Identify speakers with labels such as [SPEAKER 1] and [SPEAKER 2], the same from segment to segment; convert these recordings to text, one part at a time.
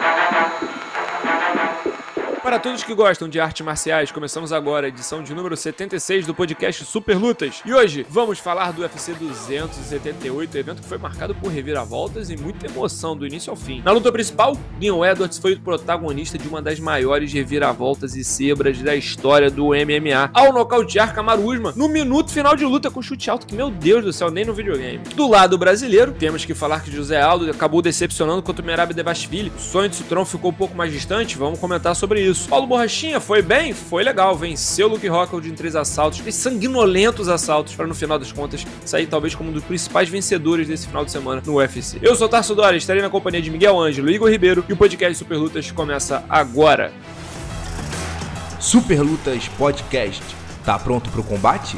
[SPEAKER 1] Thank you. Para todos que gostam de artes marciais, começamos agora a edição de número 76 do podcast Super Lutas. E hoje vamos falar do UFC 278, evento que foi marcado por reviravoltas e muita emoção do início ao fim. Na luta principal, Leon Edwards foi o protagonista de uma das maiores reviravoltas e zebras da história do MMA, ao nocautear Kamaru Usman no minuto final de luta com chute alto que, meu Deus do céu, nem no videogame. Do lado brasileiro, temos que falar que José Aldo acabou decepcionando contra o Merab Devasvili. O sonho de Citrão ficou um pouco mais distante, vamos comentar sobre isso Paulo Borrachinha foi bem? Foi legal. Venceu o Luke Rockhold em três assaltos, fez sanguinolentos assaltos, para no final das contas sair talvez como um dos principais vencedores desse final de semana no UFC. Eu sou Tarso Dória, estarei na companhia de Miguel Ângelo e Igor Ribeiro e o podcast Super Lutas começa agora.
[SPEAKER 2] Super Lutas Podcast. Tá pronto pro combate?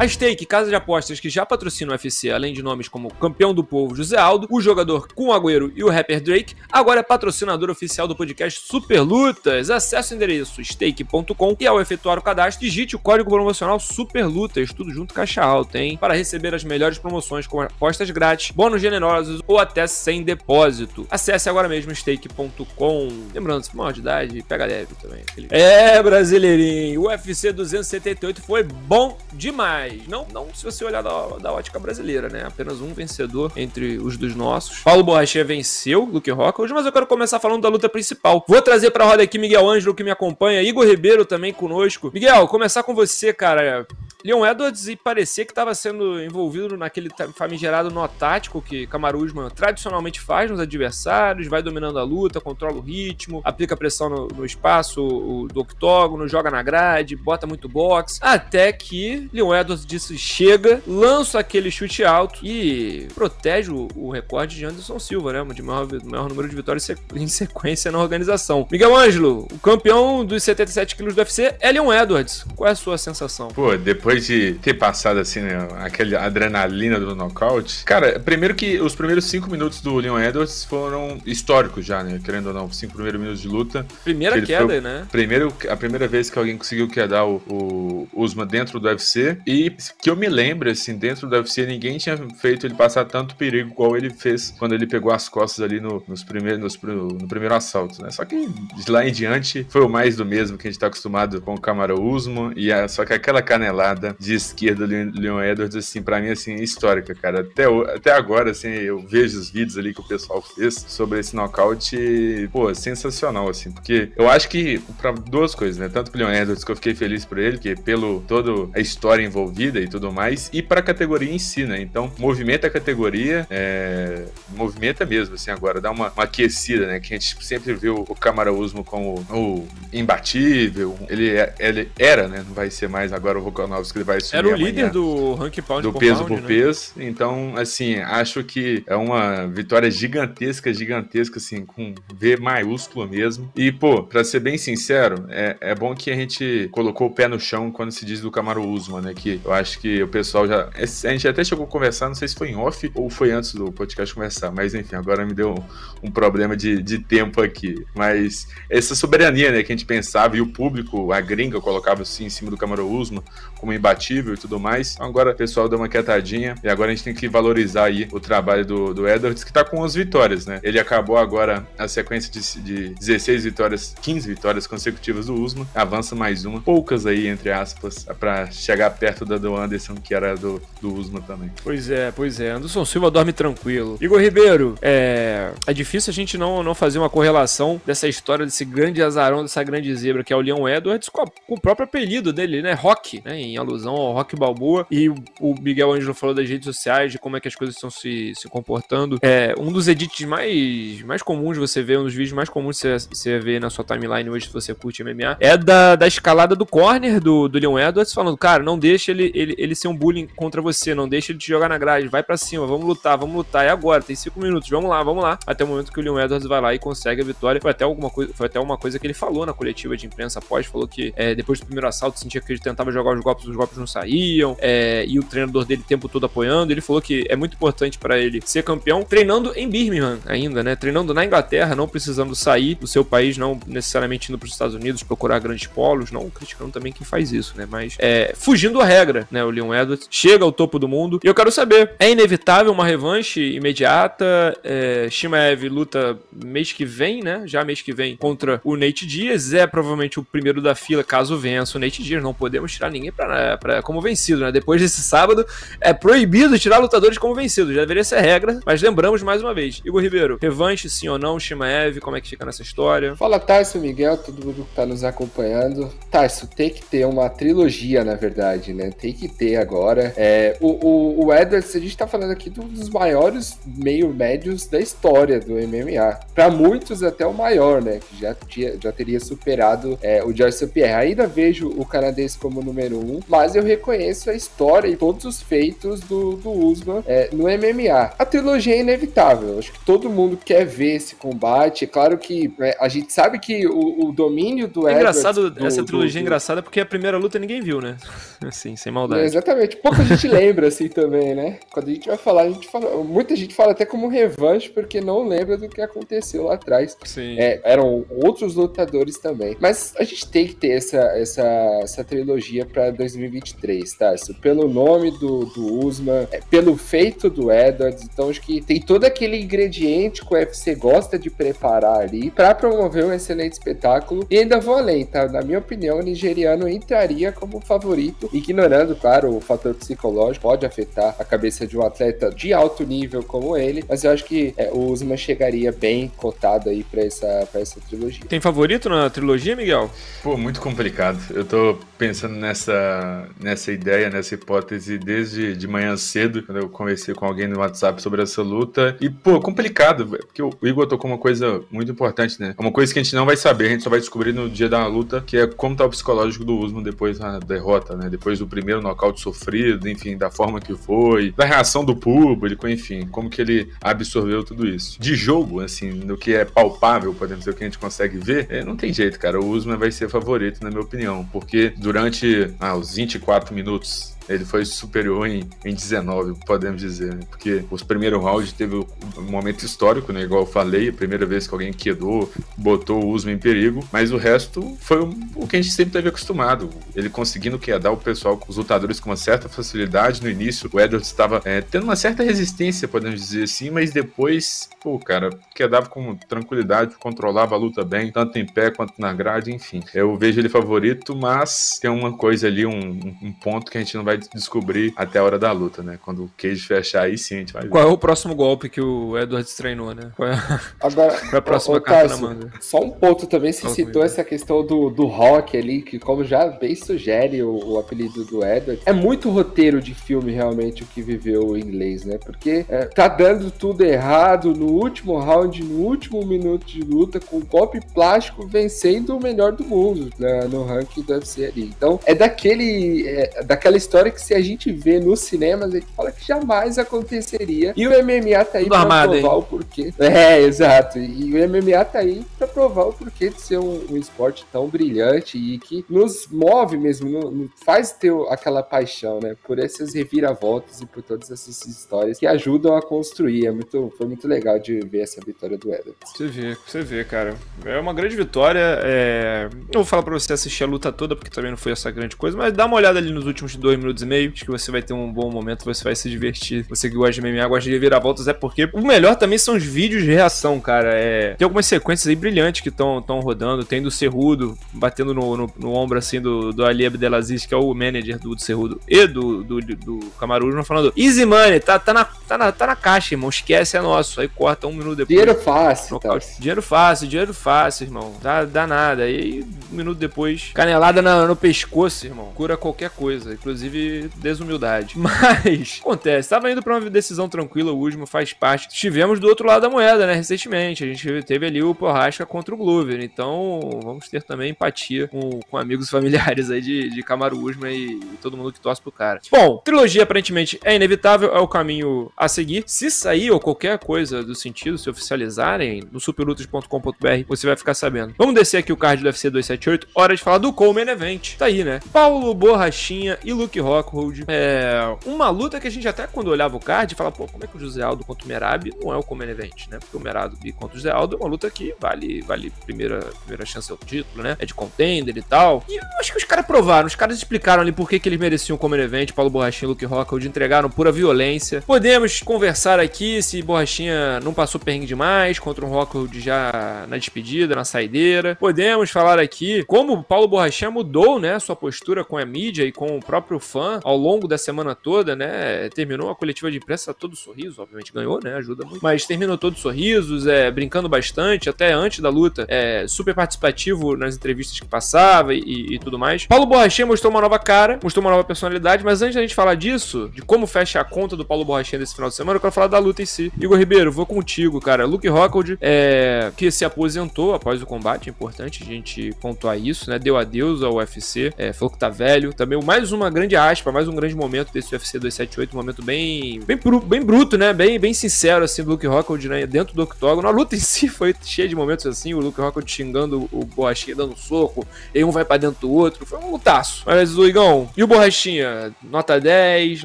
[SPEAKER 1] A Stake, casa de apostas que já patrocina o UFC, além de nomes como Campeão do Povo José Aldo, o jogador com Agüero e o rapper Drake, agora é patrocinador oficial do podcast Super Lutas. Acesse o endereço stake.com e ao efetuar o cadastro, digite o código promocional Super Lutas, tudo junto caixa alta, hein? Para receber as melhores promoções com apostas grátis, bônus generosos ou até sem depósito. Acesse agora mesmo stake.com. Lembrando, se for maior de idade, pega leve também. É, brasileirinho, o UFC 278 foi bom demais não, não se você olhar da, da ótica brasileira, né? Apenas um vencedor entre os dos nossos. Paulo Borrachinha venceu Luke Rockhold, mas eu quero começar falando da luta principal. Vou trazer pra roda aqui Miguel Ângelo, que me acompanha, Igor Ribeiro também conosco. Miguel, começar com você, cara. Leon Edwards e parecia que estava sendo envolvido naquele famigerado nó tático que Kamaru Usman tradicionalmente faz nos adversários, vai dominando a luta, controla o ritmo, aplica pressão no, no espaço o, do octógono, joga na grade, bota muito boxe, até que Leon Edwards disso chega, lança aquele chute alto e protege o, o recorde de Anderson Silva, né? De maior, maior número de vitórias em sequência na organização. Miguel Ângelo, o campeão dos 77 quilos do UFC é Leon Edwards. Qual é a sua sensação?
[SPEAKER 3] Pô, depois de ter passado assim, né, aquela adrenalina do nocaute, cara, primeiro que os primeiros cinco minutos do Leon Edwards foram históricos já, né? Querendo ou não, os cinco primeiros minutos de luta.
[SPEAKER 1] Primeira queda, né?
[SPEAKER 3] Primeiro, a primeira vez que alguém conseguiu quedar o, o Usman dentro do UFC e que eu me lembro, assim, dentro do UFC, ninguém tinha feito ele passar tanto perigo igual ele fez quando ele pegou as costas ali no, nos primeiros, nos, no primeiro assalto, né? Só que de lá em diante foi o mais do mesmo que a gente tá acostumado com o Camara Usman, e a, só que aquela canelada de esquerda do Leon Edwards, assim, pra mim, assim, histórica, cara. Até, até agora, assim, eu vejo os vídeos ali que o pessoal fez sobre esse nocaute, pô, sensacional, assim, porque eu acho que, pra duas coisas, né? Tanto pro Leon Edwards, que eu fiquei feliz por ele, que pelo toda a história envolvida vida e tudo mais, e para a categoria em si, né? Então, movimenta a categoria, é... movimenta mesmo, assim, agora, dá uma, uma, aquecida, né? Que a gente sempre viu o Camara Usmo como o imbatível, ele, é, ele era, né? Não vai ser mais agora o Volkanovski, ele vai assumir
[SPEAKER 1] Era o líder do ranking pound
[SPEAKER 3] Do
[SPEAKER 1] por
[SPEAKER 3] peso
[SPEAKER 1] pound,
[SPEAKER 3] por
[SPEAKER 1] né?
[SPEAKER 3] peso, então, assim, acho que é uma vitória gigantesca, gigantesca, assim, com V maiúsculo mesmo. E, pô, pra ser bem sincero, é, é bom que a gente colocou o pé no chão quando se diz do Camaro Usman, né? Que eu acho que o pessoal já. A gente até chegou a conversar, não sei se foi em off ou foi antes do podcast começar, mas enfim, agora me deu um, um problema de, de tempo aqui. Mas essa soberania, né, que a gente pensava e o público, a gringa, colocava assim em cima do Camaro Usman como imbatível e tudo mais. Então agora o pessoal deu uma quietadinha e agora a gente tem que valorizar aí o trabalho do, do Edwards, que tá com as vitórias, né? Ele acabou agora a sequência de, de 16 vitórias, 15 vitórias consecutivas do Usman, avança mais uma, poucas aí, entre aspas, para chegar perto da do Anderson, que era do, do Usman também.
[SPEAKER 1] Pois é, pois é. Anderson Silva dorme tranquilo. Igor Ribeiro, é, é difícil a gente não, não fazer uma correlação dessa história, desse grande azarão, dessa grande zebra que é o Leon Edwards com, a, com o próprio apelido dele, né? Rock, né? Em alusão ao Rock Balboa. E o, Miguel Ângelo falou das redes sociais, de como é que as coisas estão se, se comportando. É, um dos edits mais, mais comuns você vê, um dos vídeos mais comuns você, você vê na sua timeline hoje, se você curte MMA, é da, da escalada do corner do, do Leon Edwards, falando, cara, não deixa ele ele, ele ser um bullying contra você, não deixa ele te jogar na grade, vai para cima, vamos lutar, vamos lutar, é agora, tem cinco minutos, vamos lá, vamos lá. Até o momento que o Leon Edwards vai lá e consegue a vitória. Foi até alguma coisa, foi até uma coisa que ele falou na coletiva de imprensa após, falou que é, depois do primeiro assalto sentia que ele tentava jogar os golpes, os golpes não saíam, é, e o treinador dele o tempo todo apoiando. Ele falou que é muito importante para ele ser campeão, treinando em Birmingham ainda, né? Treinando na Inglaterra, não precisando sair do seu país, não necessariamente indo para os Estados Unidos procurar grandes polos, não criticando também quem faz isso, né? Mas é, fugindo a regra, né? O Leon Edwards chega ao topo do mundo. E eu quero saber, é inevitável uma revanche imediata? É, Shimaev luta mês que vem, né? Já mês que vem contra o Nate Diaz. É provavelmente o primeiro da fila, caso vença o Nate Diaz. Não podemos tirar ninguém pra, como vencido, né? Depois desse sábado, é proibido tirar lutadores como vencidos. Já deveria ser regra, mas lembramos mais uma vez. Igor Ribeiro, revanche sim ou não? Shimaev, como é que fica nessa história?
[SPEAKER 4] Fala, Tarso Miguel, todo mundo que tá nos acompanhando. Tarso, tem que ter uma trilogia, na verdade, né? Tem que ter agora. É, o, o, o Edwards, a gente tá falando aqui dos maiores meio médios da história do MMA. Para muitos, até o maior, né? Que já, tinha, já teria superado é, o Joyce Pierre. Ainda vejo o canadense como número um, mas eu reconheço a história e todos os feitos do, do Usman é, no MMA. A trilogia é inevitável. Acho que todo mundo quer ver esse combate. É claro que é, a gente sabe que o, o domínio do
[SPEAKER 1] é engraçado, do, essa trilogia do, é engraçada porque a primeira luta ninguém viu, né? Assim, sem maldade. É,
[SPEAKER 4] exatamente. Pouca gente lembra, assim, também, né? Quando a gente vai falar, a gente fala. Muita gente fala até como revanche, porque não lembra do que aconteceu lá atrás.
[SPEAKER 1] Sim.
[SPEAKER 4] É, eram outros lutadores também. Mas a gente tem que ter essa, essa, essa trilogia pra 2023, tá? Pelo nome do, do Usman, é, pelo feito do Edwards. Então acho que tem todo aquele ingrediente que o UFC gosta de preparar ali para promover um excelente espetáculo. E ainda vou além, tá? Na minha opinião, o nigeriano entraria como favorito, ignorando, claro, o fator psicológico pode afetar a cabeça de um atleta de alto nível como ele, mas eu acho que é, o Usman chegaria bem cotado aí para essa, pra essa trilogia.
[SPEAKER 1] Tem favorito na trilogia, Miguel?
[SPEAKER 3] Pô, muito complicado. Eu tô pensando nessa, nessa ideia, nessa hipótese desde de manhã cedo, quando eu conversei com alguém no WhatsApp sobre essa luta. E, pô, complicado, porque o Igor tocou uma coisa muito importante, né? É uma coisa que a gente não vai saber, a gente só vai descobrir no dia da luta, que é como tá o psicológico do Usman depois da derrota, né? Depois do primeiro nocaute sofrido, enfim, da forma que foi, da reação do público, enfim, como que ele absorveu tudo isso. De jogo, assim, no que é palpável, podemos dizer, o que a gente consegue ver, é, não tem jeito, cara. O Usman vai ser favorito, na minha opinião, porque durante ah, os 24 minutos ele foi superior em, em 19, podemos dizer, né? Porque os primeiros rounds teve um momento histórico, né? Igual eu falei, a primeira vez que alguém quedou, botou o Usman em perigo, mas o resto foi o que a gente sempre teve acostumado. Ele conseguindo quedar o pessoal, os lutadores com uma certa facilidade no início. O Edwards estava é, tendo uma certa resistência, podemos dizer assim, mas depois, pô, cara, quedava com tranquilidade, controlava a luta bem, tanto em pé quanto na grade, enfim. Eu vejo ele favorito, mas tem uma coisa ali, um, um ponto que a gente não vai descobrir até a hora da luta, né? Quando o Cage fechar, aí sim a gente vai ver.
[SPEAKER 1] Qual é o próximo golpe que o Edwards treinou, né? Qual é a,
[SPEAKER 4] Agora, Qual é a próxima ô, carta Tarso, na manga? Só um ponto também, se citou essa questão do, do rock ali, que como já bem sugere o, o apelido do Edwards, é muito roteiro de filme realmente o que viveu o inglês, né? Porque é, tá dando tudo errado no último round, no último minuto de luta, com golpe plástico vencendo o melhor do mundo né, no ranking do UFC ali. Então, é daquele, é, daquela história história que se a gente vê nos cinemas, a gente fala que jamais aconteceria. E o MMA tá aí Tudo pra armado, provar hein? o porquê. É, exato. E o MMA tá aí pra provar o porquê de ser um, um esporte tão brilhante e que nos move mesmo, no, no, faz ter aquela paixão, né? Por essas reviravoltas e por todas essas histórias que ajudam a construir. É muito, foi muito legal de ver essa vitória do Edwards.
[SPEAKER 1] Você vê, você vê, cara. É uma grande vitória. É... Não vou falar pra você assistir a luta toda, porque também não foi essa grande coisa, mas dá uma olhada ali nos últimos dois minutos minutos e meio. Acho que você vai ter um bom momento, você vai se divertir. Você que gosta de MMA, gosta de virar voltas, é porque o melhor também são os vídeos de reação, cara. É... Tem algumas sequências aí brilhantes que estão rodando. Tem do Cerrudo batendo no, no, no, ombro assim do, do Ali Abdelaziz, que é o manager do, do Cerrudo, e do, do, do Camarujo, falando: Easy money, tá, tá, na, tá, na, tá na caixa, irmão. Esquece, é nosso. Aí corta um minuto depois.
[SPEAKER 4] Dinheiro fácil,
[SPEAKER 1] tá. Dinheiro fácil, dinheiro fácil, irmão. Dá, dá nada. Aí um minuto depois, canelada no, no pescoço, irmão. Cura qualquer coisa. Inclusive teve desumildade. Mas, acontece, tava indo pra uma decisão tranquila, o Usman faz parte. Estivemos do outro lado da moeda, né, recentemente. A gente teve ali o Porrasca contra o Glover. Então, vamos ter também empatia com, com amigos familiares aí de, de Camaro Usman e, e todo mundo que torce pro cara. Bom, trilogia aparentemente é inevitável, é o caminho a seguir. Se sair ou qualquer coisa do sentido, se oficializarem no superlutas.com.br, você vai ficar sabendo. Vamos descer aqui o card do UFC 278, hora de falar do Coleman Event. Tá aí, né? Paulo Borrachinha e Luke Rockhold. É uma luta que a gente até quando olhava o card fala, pô, como é que o José Aldo contra o Merab não é o Coleman Event, né? Porque o Merab contra o José Aldo é uma luta que vale, vale primeira, primeira chance ao título, né? É de contender e tal. E eu acho que os caras provaram, os caras explicaram ali por que, que eles mereciam o Coleman Event, Paulo Borrachinha e Luke Rockhold entregaram pura violência. Podemos conversar aqui se Borrachinha não passou perrengue demais contra um Rockhold já na despedida, na saideira. Podemos falar aqui como o Paulo Borrachinha mudou, né, sua postura com a mídia e com o próprio fã ao longo da semana toda, né? Terminou a coletiva de imprensa todo sorriso, obviamente ganhou, né? Ajuda muito. Mas terminou todo sorrisos, é, brincando bastante, até antes da luta, é, super participativo nas entrevistas que passava e, e tudo mais. Paulo Borrachinha mostrou uma nova cara, mostrou uma nova personalidade, mas antes da gente falar disso, de como fecha a conta do Paulo Borrachinha desse final de semana, eu quero falar da luta em si. Igor Ribeiro, vou contigo, cara. Luke Rockhold, é, que se aposentou após o combate, é importante a gente pontuar isso, né? Deu adeus ao UFC, é, falou que tá velho. Também mais uma grande aspa, mais um grande momento desse UFC 278, um momento bem bem, bem bruto, né? Bem, bem sincero, assim, do Luke Rockhold, né? Dentro do octógono. A luta em si foi cheia de momentos assim, o Luke Rockhold xingando o Borrachinha, dando soco, e um vai para dentro do outro. Foi um lutaço. Mas, Luigão, e o Borrachinha? Nota 10,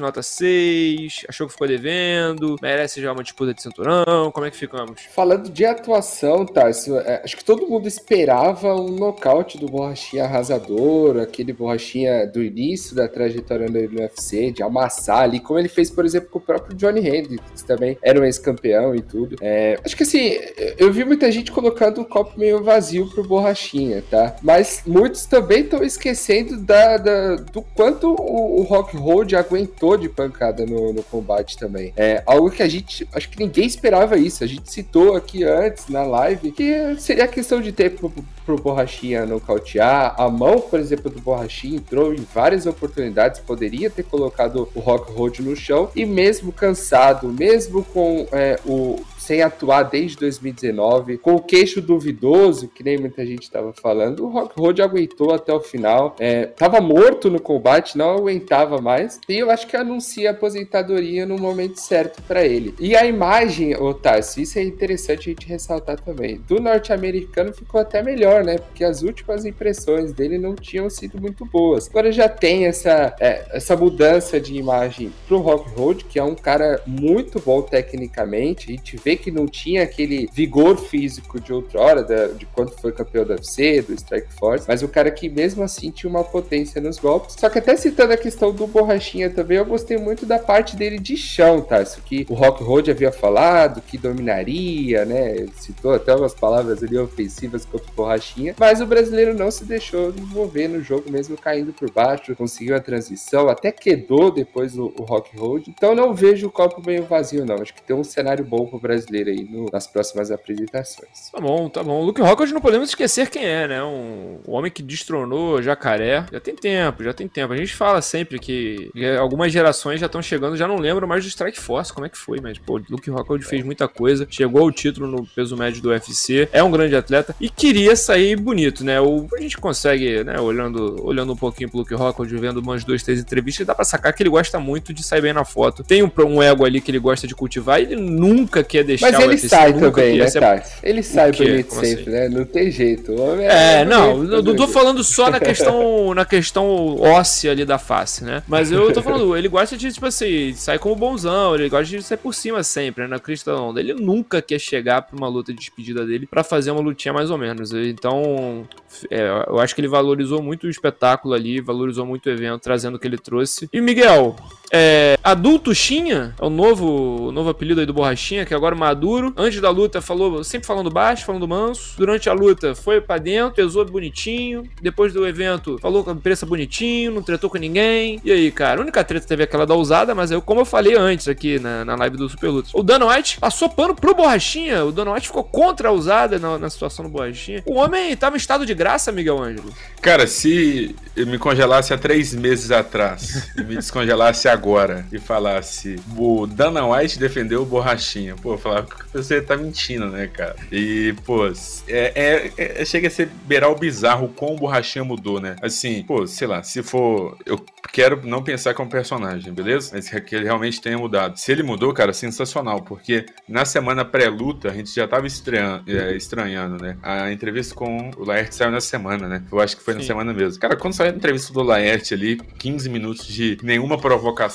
[SPEAKER 1] nota 6, achou que ficou devendo, merece já uma disputa de cinturão, como é que ficamos?
[SPEAKER 4] Falando de atuação, tá, é, acho que todo mundo esperava um nocaute do Borrachinha arrasador, aquele Borrachinha do início da trajetória no UFC, de amassar ali, como ele fez, por exemplo, com o próprio Johnny Hendricks, que também era um ex-campeão e tudo. É, acho que assim, eu vi muita gente colocando o copo meio vazio pro Borrachinha, tá? Mas muitos também estão esquecendo da, da, do quanto o, o Rock Hold aguentou de pancada no, no combate também. É algo que a gente, acho que ninguém esperava isso. A gente citou aqui antes na live que seria questão de tempo pro, pro Borrachinha nocautear. A mão, por exemplo, do Borrachinha entrou em várias oportunidades, poderia ter colocado o Rock Hold no chão e mesmo cansado, mesmo com é, o sem atuar desde 2019, com o queixo duvidoso, que nem muita gente estava falando, o Rock Road aguentou até o final. É, tava morto no combate, não aguentava mais. E eu acho que anuncia a aposentadoria no momento certo para ele. E a imagem, Otávio, isso é interessante a gente ressaltar também. Do norte-americano ficou até melhor, né? Porque as últimas impressões dele não tinham sido muito boas. Agora já tem essa, é, essa mudança de imagem pro Rock Road, que é um cara muito bom tecnicamente. A gente vê que não tinha aquele vigor físico de outrora, da, de quando foi campeão do UFC, do Strike Force, mas o cara que mesmo assim tinha uma potência nos golpes. Só que até citando a questão do Borrachinha também, eu gostei muito da parte dele de chão, tá? Isso que o Rock Road havia falado, que dominaria, né? Ele citou até umas palavras ali ofensivas contra o Borrachinha, mas o brasileiro não se deixou envolver no jogo, mesmo caindo por baixo, conseguiu a transição, até quedou depois o, o Rock Road. Então não vejo o copo meio vazio, não. Acho que tem um cenário bom pro brasileiro aí no, nas próximas apresentações.
[SPEAKER 1] Tá bom, tá bom. Luke Rockhold não podemos esquecer quem é, né? Um, um homem que destronou Jacaré. Já tem tempo, já tem tempo. A gente fala sempre que algumas gerações já estão chegando, já não lembro mais do Strike Force, como é que foi, mas, pô, Luke Rockhold fez muita coisa, chegou ao título no peso médio do UFC, é um grande atleta e queria sair bonito, né? O, a gente consegue, né, olhando, olhando um pouquinho pro Luke Rockhold, vendo umas duas, três entrevistas, dá pra sacar que ele gosta muito de sair bem na foto. Tem um, um ego ali que ele gosta de cultivar ele nunca quer deixar
[SPEAKER 4] mas ele sai também, né, ser... Ele sai bonito sempre, assim? né? Não tem jeito.
[SPEAKER 1] É, é, não, não, não tô falando só na questão, na questão óssea ali da face, né? Mas eu tô falando, ele gosta de, tipo assim, sair como bonzão, ele gosta de sair por cima sempre, né? Na crista da onda. Ele nunca quer chegar pra uma luta de despedida dele para fazer uma lutinha mais ou menos. Então, é, eu acho que ele valorizou muito o espetáculo ali, valorizou muito o evento, trazendo o que ele trouxe. E Miguel, é, Adulto Xinha, é o novo, o novo apelido aí do Borrachinha, que agora o Maduro. Antes da luta, falou, sempre falando baixo, falando manso. Durante a luta, foi pra dentro, pesou bonitinho. Depois do evento, falou com a imprensa bonitinho, não tretou com ninguém. E aí, cara, a única treta teve aquela da ousada, mas eu, como eu falei antes aqui na, na live do Super Lutas, o Dana White passou pano pro Borrachinha. O Dana White ficou contra a ousada na, na situação do Borrachinha. O homem tava em estado de graça, Miguel Ângelo.
[SPEAKER 3] Cara, se eu me congelasse há três meses atrás e me descongelasse agora e falasse o Dana White defendeu o Borrachinha, pô, eu falava que você tá mentindo, né, cara? E, pô, é, é, é, chega a ser beirar o bizarro como o Borrachinha mudou, né? Assim, pô, sei lá, se for. Eu quero não pensar como personagem, beleza? Mas que ele realmente tenha mudado. Se ele mudou, cara, sensacional, porque na semana pré-luta a gente já tava estranhando, é, estranhando, né? A entrevista com o Laerte saiu na semana, né? Eu acho que foi Sim. na semana mesmo. Cara, quando saiu a entrevista do Laerte ali, 15 minutos de nenhuma provocação,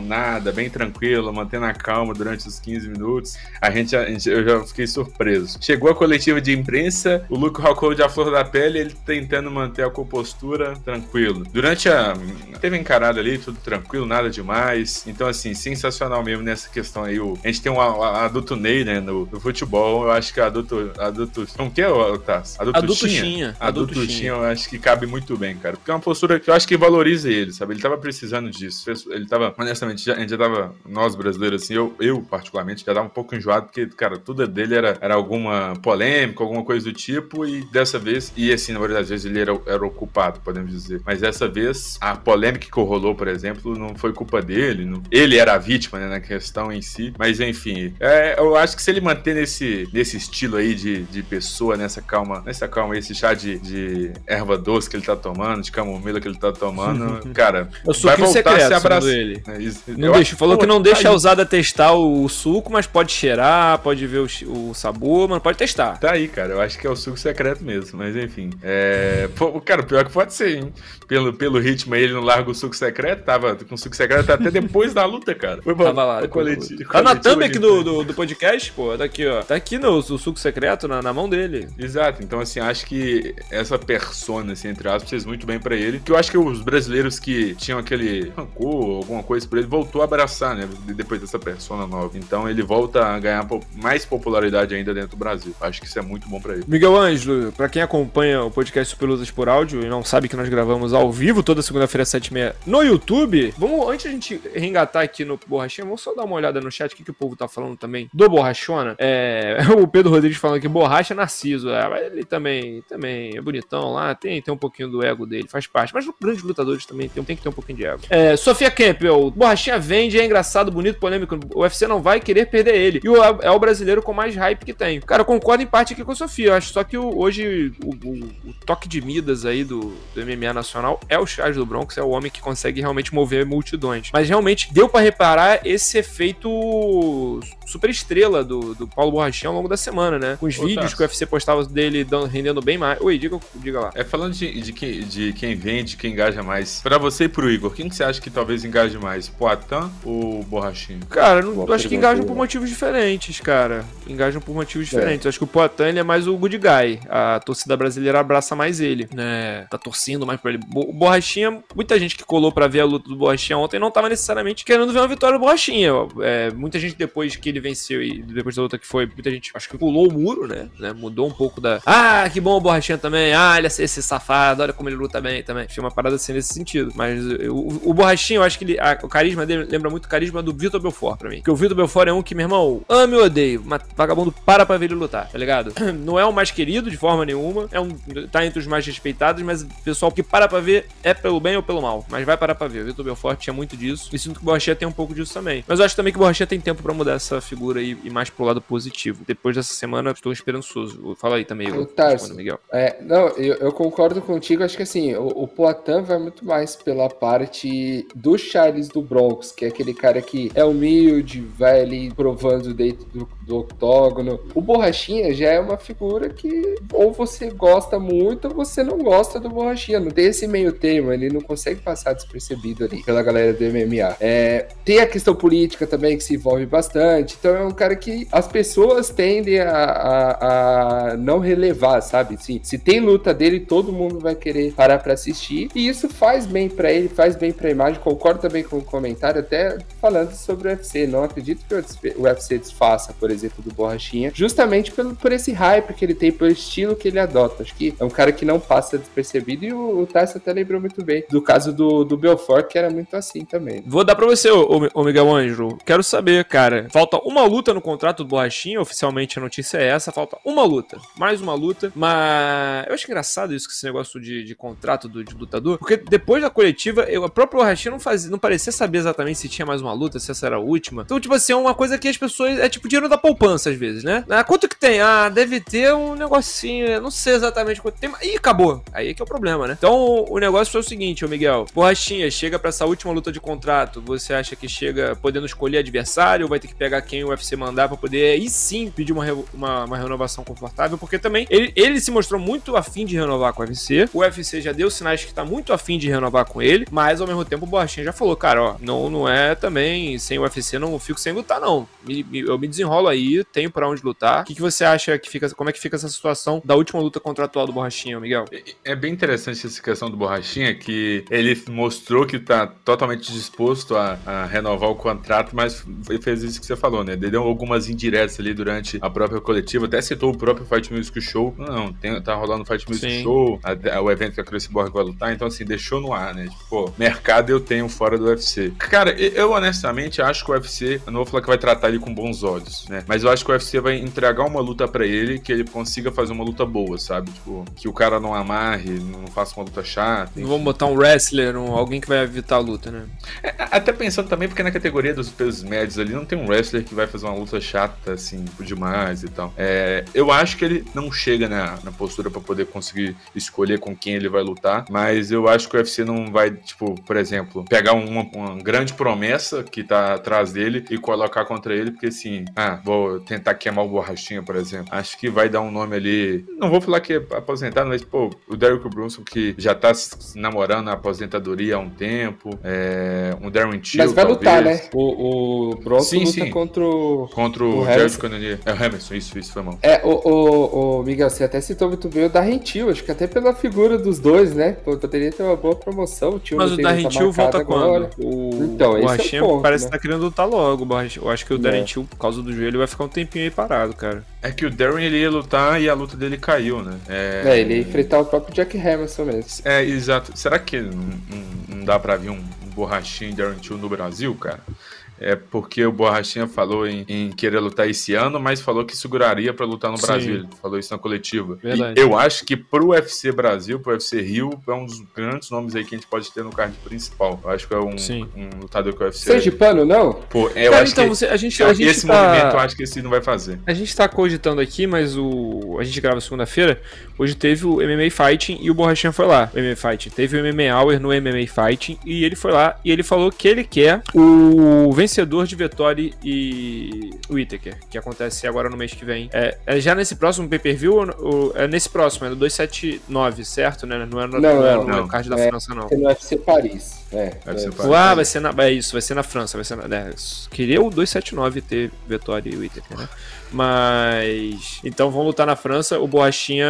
[SPEAKER 3] nada, bem tranquilo, mantendo a calma durante os 15 minutos, a gente, a gente eu já fiquei surpreso. Chegou a coletiva de imprensa, o Luke Rockhold a flor da pele, ele tentando manter a compostura tranquilo. Durante a. Teve encarada ali, tudo tranquilo, nada demais. Então, assim, sensacional mesmo nessa questão aí. O, a gente tem um adulto Ney, né, no, no, futebol. Eu acho que adulto. adulto como que é, Tass?
[SPEAKER 1] Adulto, adulto Xinha.
[SPEAKER 3] Adulto, adulto Xinha, eu acho que cabe muito bem, cara. Porque é uma postura que eu acho que valoriza ele, sabe? Ele tava precisando disso. Ele tava, honestamente, já, a gente já tava, nós brasileiros, assim, eu, eu particularmente, já tava um pouco enjoado, porque, cara, tudo dele era, era alguma polêmica, alguma coisa do tipo, e dessa vez, e assim, na verdade, às vezes ele era, era ocupado, podemos dizer. Mas dessa vez, a polêmica que rolou, por exemplo, não foi culpa dele. Não... Ele era a vítima, né, na questão em si. Mas enfim, é, eu acho que se ele manter nesse, nesse estilo aí de, de pessoa, nessa calma, nessa calma, esse chá de, de erva doce que ele tá tomando, de camomila que ele tá tomando, cara,
[SPEAKER 1] o vai voltar a se abraçar. Ele. É isso. Não deixa, falou que não tá deixa a usada testar o, o, suco, mas pode cheirar, pode ver o, o sabor, mas pode testar.
[SPEAKER 3] Tá aí, cara. Eu acho que é o suco secreto mesmo, mas enfim. É... Pô, cara, pior que pode ser, hein? Pelo, pelo ritmo aí, ele não larga o suco secreto, tava com o suco secreto até depois da luta, cara.
[SPEAKER 1] Foi bom. Tava lá. Coletivo, tá na thumb aqui do, do, do, podcast, pô. Tá aqui, ó. Tá aqui no, o suco secreto na, na mão dele.
[SPEAKER 3] Exato. Então, assim, acho que essa persona, assim, entre aspas, fez muito bem pra ele. Que eu acho que os brasileiros que tinham aquele rancor, alguma coisa por ele, voltou a abraçar, né? Depois dessa persona nova. Então, ele volta a ganhar mais popularidade ainda dentro do Brasil. Acho que isso é muito bom pra ele.
[SPEAKER 1] Miguel Ângelo, pra quem acompanha o podcast Super Lutas por áudio e não sabe que nós gravamos ao vivo toda segunda-feira, 7h30 no YouTube, vamos, antes a gente reengatar aqui no Borrachinha, vamos só dar uma olhada no chat, o que, que o povo tá falando também do Borrachona. É, o Pedro Rodrigues falando que borracha é Narciso. É, mas ele também, também é bonitão lá, tem, tem um pouquinho do ego dele, faz parte. Mas os grandes lutadores também tem, tem que ter um pouquinho de ego. É, Sofia Campbell, Borrachinha vende, é engraçado, bonito, polêmico. O UFC não vai querer perder ele. E o, é o brasileiro com mais hype que tem. Cara, eu concordo em parte aqui com a Sofia. Eu acho só que o, hoje o, o, o, toque de Midas aí do, do MMA nacional é o Charles do Bronx, é o homem que consegue realmente mover multidões. Mas realmente deu para reparar esse efeito super estrela do, do Paulo Borrachinha ao longo da semana, né? Com os Ô, vídeos tá. que o UFC postava dele dando, rendendo bem mais. Oi, diga, diga lá.
[SPEAKER 3] É falando de, de, quem, de quem vende, quem engaja mais. Para você e pro Igor, quem que você acha que talvez engaje mais? Poitin ou Borrachinha?
[SPEAKER 1] Cara, não, eu acho que engajam por motivos diferentes, cara. Engajam por motivos é. diferentes. Eu acho que o Poitin ele é mais o good guy. A torcida brasileira abraça mais ele, né? Tá torcendo mais pra ele. O Borrachinha, muita gente que colou para ver a luta do Borrachinha ontem não tava necessariamente querendo ver uma vitória do Borrachinha. É, muita gente depois que ele venceu e depois da luta que foi, muita gente acho que pulou o muro, né? né? Mudou um pouco da. Ah, que bom o Borrachinha também. Ah, ele é esse safado, olha como ele luta bem também. Tinha uma parada assim nesse sentido. Mas o, o Borrachinha, eu acho que ele, a, o carisma dele lembra muito o carisma do Vitor Belfort pra mim. Porque o Vitor Belfort é um que, meu irmão, ame ou odeio. Mas vagabundo para pra ver ele lutar, tá ligado? Não é o mais querido de forma nenhuma. É um, tá entre os mais respeitados, mas o pessoal que para pra ver é pelo bem ou pelo mal. Mas vai parar pra ver. O Vitor Belfort tinha muito disso. E sinto que o Borrachinha tem um pouco disso também. Mas eu acho também que o Borrachinha tem tempo para mudar essa figura e, e, mais pro lado positivo. Depois dessa semana, estou esperançoso. Fala aí também,
[SPEAKER 4] Igor. Tarso, Miguel. É, não, eu, eu, concordo contigo. Acho que assim, o, o Poitin vai muito mais pela parte do Charles do Bronx, que é aquele cara que é humilde, vai ali provando dentro do, do octógono. O Borrachinha já é uma figura que ou você gosta muito ou você não gosta do Borrachinha. Não tem esse meio termo, ele não consegue passar despercebido ali pela galera do MMA. É, tem a questão política também que se envolve bastante. Então é um cara que as pessoas tendem a, a, a não relevar, sabe? Sim, se tem luta dele, todo mundo vai querer parar para assistir. E isso faz bem para ele, faz bem pra imagem. Concordo também com o comentário, até falando sobre o UFC. Não acredito que o UFC desfaça, por exemplo, do Borrachinha, justamente pelo, por esse hype que ele tem, pelo estilo que ele adota. Acho que é um cara que não passa despercebido. E o, o Tyson até lembrou muito bem do caso do, do Belfort, que era muito assim também.
[SPEAKER 1] Vou dar pra você, ô, ô Miguel. Quero saber, cara. Falta uma luta no contrato do Borrachinha, oficialmente a notícia é essa. Falta uma luta, mais uma luta. Mas eu acho engraçado isso, esse negócio de, de contrato do, de lutador, porque depois da coletiva, eu, a própria Borrachinha não, fazia, não parecia saber exatamente se tinha mais uma luta, se essa era a última. Então, tipo assim, é uma coisa que as pessoas. É tipo dinheiro da poupança, às vezes, né? Ah, quanto que tem? Ah, deve ter um negocinho, não sei exatamente quanto tem. Ih, acabou. Aí é que é o problema, né? Então, o negócio foi o seguinte, ô Miguel. Borrachinha, chega para essa última luta de contrato. Você acha que chega podendo escolher adversário ou vai ter que pegar quem o UFC mandar pra poder aí sim pedir uma, uma, uma renovação confortável? Porque também ele, ele se mostrou muito afim de renovar com o UFC. O UFC já deu sinais que tá muito afim de renovar com ele, mas ao mesmo tempo o Borrachinha já falou, cara, ó, não, não é também sem o UFC, não fico sem lutar, não. Me, me, eu me desenrolo aí, tenho para onde lutar. O que, que você acha que fica, como é que fica essa situação da última luta contratual do Borrachinha, Miguel?
[SPEAKER 3] É, é bem interessante essa questão do Borrachinha, que ele mostrou que tá totalmente disposto a, a renovar o contrato, mas fez isso que você falou, né? Ele deu algumas indiretas ali durante a própria coletiva, até citou o próprio Fight Music Show. Não, tem, tá rolando o Fight Music Sim. Show, a, a, o evento que a Chris Borg vai lutar, então assim, deixou no ar, né? Tipo, pô, mercado eu tenho fora do UFC. Cara, eu honestamente acho que o UFC, eu não vou falar que vai tratar ele com bons olhos, né? Mas eu acho que o UFC vai entregar uma luta para ele que ele consiga fazer uma luta boa, sabe? Tipo, que o cara não amarre, não faça uma luta chata.
[SPEAKER 1] Não vamos botar um wrestler, um, alguém que vai evitar a luta, né?
[SPEAKER 3] É, até pensando também, porque na categoria dos pesos médios ali não tem um wrestler que vai fazer uma luta chata, assim, demais e tal. É, eu acho que ele não chega na, na postura para poder conseguir escolher com quem ele vai lutar, mas eu acho que o UFC não vai, tipo, por exemplo, pegar uma, uma grande promessa que tá atrás dele e colocar contra ele, porque assim, ah, vou tentar queimar o Borrachinha, por exemplo. Acho que vai dar um nome ali. Não vou falar que é aposentado, mas, pô, o Derrick Brunson que já tá namorando a aposentadoria há um tempo. É, um Darren Till.
[SPEAKER 4] Mas vai talvez. lutar, né? O, o Bronson sim, luta sim. contra o.
[SPEAKER 3] Contra o, o Jared Cannonier. É o Hamilton, isso, isso foi mal.
[SPEAKER 4] É, o, o, o Miguel, você até citou muito bem o Darren Till, acho que até pela figura dos dois, né? Poderia ter uma boa promoção.
[SPEAKER 1] O Mas o Darren Till volta agora. quando? O, então, o esse é o ponto, parece né? que tá querendo lutar logo. Eu acho que o Darren é. Till, por causa do joelho, vai ficar um tempinho aí parado, cara.
[SPEAKER 3] É que o Darren ele ia lutar e a luta dele caiu, né?
[SPEAKER 4] É, é ele ia enfrentar o próprio Jack Hamilton mesmo.
[SPEAKER 3] É, exato. Será que não, não, não dá pra vir um, um borrachinho Darren Till no Brasil, cara? É porque o Borrachinha falou em, em, querer lutar esse ano, mas falou que seguraria para lutar no Sim. Brasil. Ele falou isso na coletiva. Verdade. E eu acho que pro UFC Brasil, pro UFC Rio, é um dos grandes nomes aí que a gente pode ter no card principal. Eu acho que é um, um lutador que o UFC.
[SPEAKER 4] Seja pano, não?
[SPEAKER 3] Pô, é, eu Cara, acho então, que você, a gente, a gente esse tá... movimento eu acho que esse não vai fazer.
[SPEAKER 1] A gente tá cogitando aqui, mas o a gente grava segunda-feira. Hoje teve o MMA Fighting e o Borrachinha foi lá. O MMA Fighting. Teve o MMA Hour no MMA Fighting e ele foi lá e ele falou que ele quer o vencedor de Vettori e Whittaker, que acontece agora no mês que vem. É, é já nesse próximo pay-per-view ou, é nesse próximo? É no 279, certo? Né? Não é no, não, não, é no não. card da é, França, não.
[SPEAKER 4] É no UFC Paris.
[SPEAKER 1] É, vai ser é. Ah, vai ser na. É isso, vai ser na França. Vai ser na, é, queria o 279 ter Vettori e Whittaker, né? Mas. Então vão lutar na França. O Borrachinha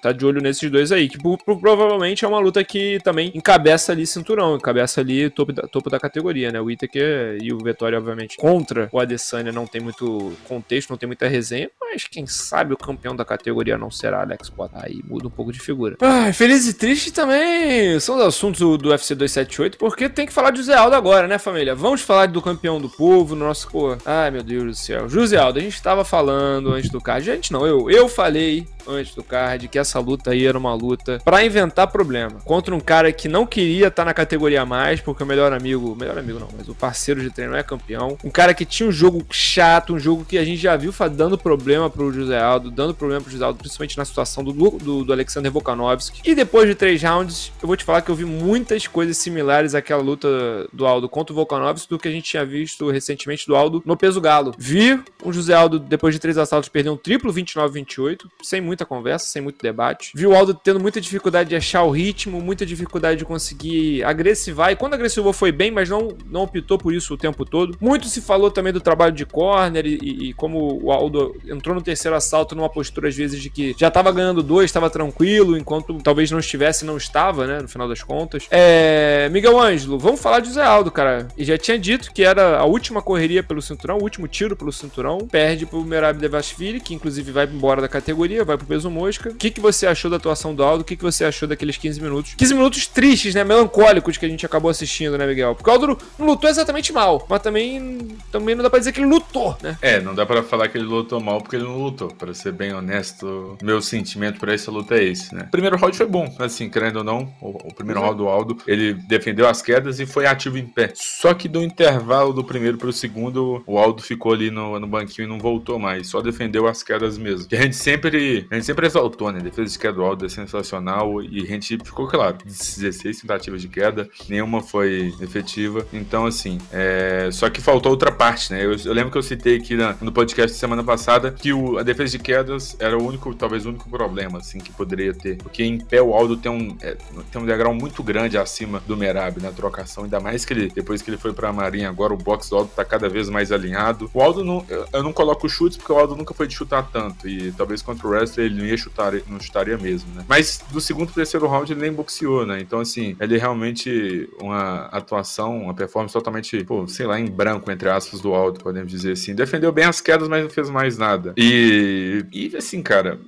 [SPEAKER 1] tá de olho nesses dois aí. Que provavelmente é uma luta que também encabeça ali cinturão, encabeça ali topo da, topo da categoria, né? O Whittaker e o Vettori, obviamente, contra o Adesanya não tem muito contexto, não tem muita resenha. Mas quem sabe o campeão da categoria não será Alex Potter. Aí muda um pouco de figura. Ah, feliz e triste também são os assuntos do, do UFC 278, porque tem que falar de José Aldo agora, né, família? Vamos falar do campeão do povo, no nosso. Pô, ai meu Deus do céu. José Aldo, a gente tá tava falando antes do card. Gente, não, eu, eu falei antes do card que essa luta aí era uma luta para inventar problema contra um cara que não queria estar tá na categoria mais, porque o melhor amigo, melhor amigo não, mas o parceiro de treino é campeão. Um cara que tinha um jogo chato, um jogo que a gente já viu dando problema pro José Aldo, dando problema pro José Aldo, principalmente na situação do, do, do Alexander Volkanovski. E depois de três rounds, eu vou te falar que eu vi muitas coisas similares àquela luta do Aldo contra o Volkanovski do que a gente tinha visto recentemente do Aldo no peso galo. Vi o José Aldo, depois de três assaltos, perder um triplo 29-28, sem muita conversa, sem muito debate. Vi o Aldo tendo muita dificuldade de achar o ritmo, muita dificuldade de conseguir agressivar. E quando agressivou foi bem, mas não, não optou por isso o tempo todo. Muito se falou também do trabalho de corner e, e, e como o Aldo entrou no terceiro assalto numa postura, às vezes, de que já estava ganhando dois, estava tranquilo, enquanto talvez não estivesse, não estava, né? No final das contas. É... Miguel Ângelo, vamos falar de José Aldo, cara. E já tinha dito que era a última correria pelo cinturão, o último tiro pelo cinturão. Perde pro Merab Devashvili, que inclusive vai embora da categoria, vai pro peso mosca. O que, que você achou da atuação do Aldo? O que, que você achou daqueles 15 minutos? 15 minutos tristes, né? Melancólicos que a gente acabou assistindo, né, Miguel? Porque o Aldo não lutou exatamente mal, mas também, também não dá pra dizer que ele lutou, né?
[SPEAKER 3] É, não dá pra falar que ele lutou mal porque ele não lutou. Pra ser bem honesto, meu sentimento pra essa luta é esse, né? O primeiro round foi bom, assim, querendo ou não. O, o primeiro uhum. round do Aldo, ele defendeu as quedas e foi ativo em pé. Só que do intervalo do primeiro pro segundo, o Aldo ficou ali no, no banquinho e não voltou mais. Só defendeu as quedas mesmo. Que a gente sempre, a gente sempre exaltou, né? A defesa de queda do Aldo é sensacional e a gente ficou claro. 16 tentativas de queda, nenhuma foi efetiva. Então, assim, é... só que faltou outra parte, né? Eu, eu lembro que eu citei aqui na, no podcast semana passada que o, a defesa de quedas era o único, talvez o único problema, assim, que poderia ter. Porque em pé o Aldo tem um, é, tem um degrau muito grande acima do Merab na trocação, ainda mais que ele, depois que ele foi pra Marinha, agora o box do Aldo tá cada vez mais alinhado. O Aldo não, eu não coloco chutes porque o Aldo nunca foi de chutar tanto e talvez contra o wrestler ele não ia chutar, não chutaria mesmo, né? Mas do segundo pro terceiro round ele nem boxeou, né? Então assim, ele é realmente uma atuação, uma performance totalmente, pô, sei lá, em branco entre aspas do Aldo, podemos dizer assim. Defendeu bem as quedas, mas não fez mais nada. E, e assim, cara,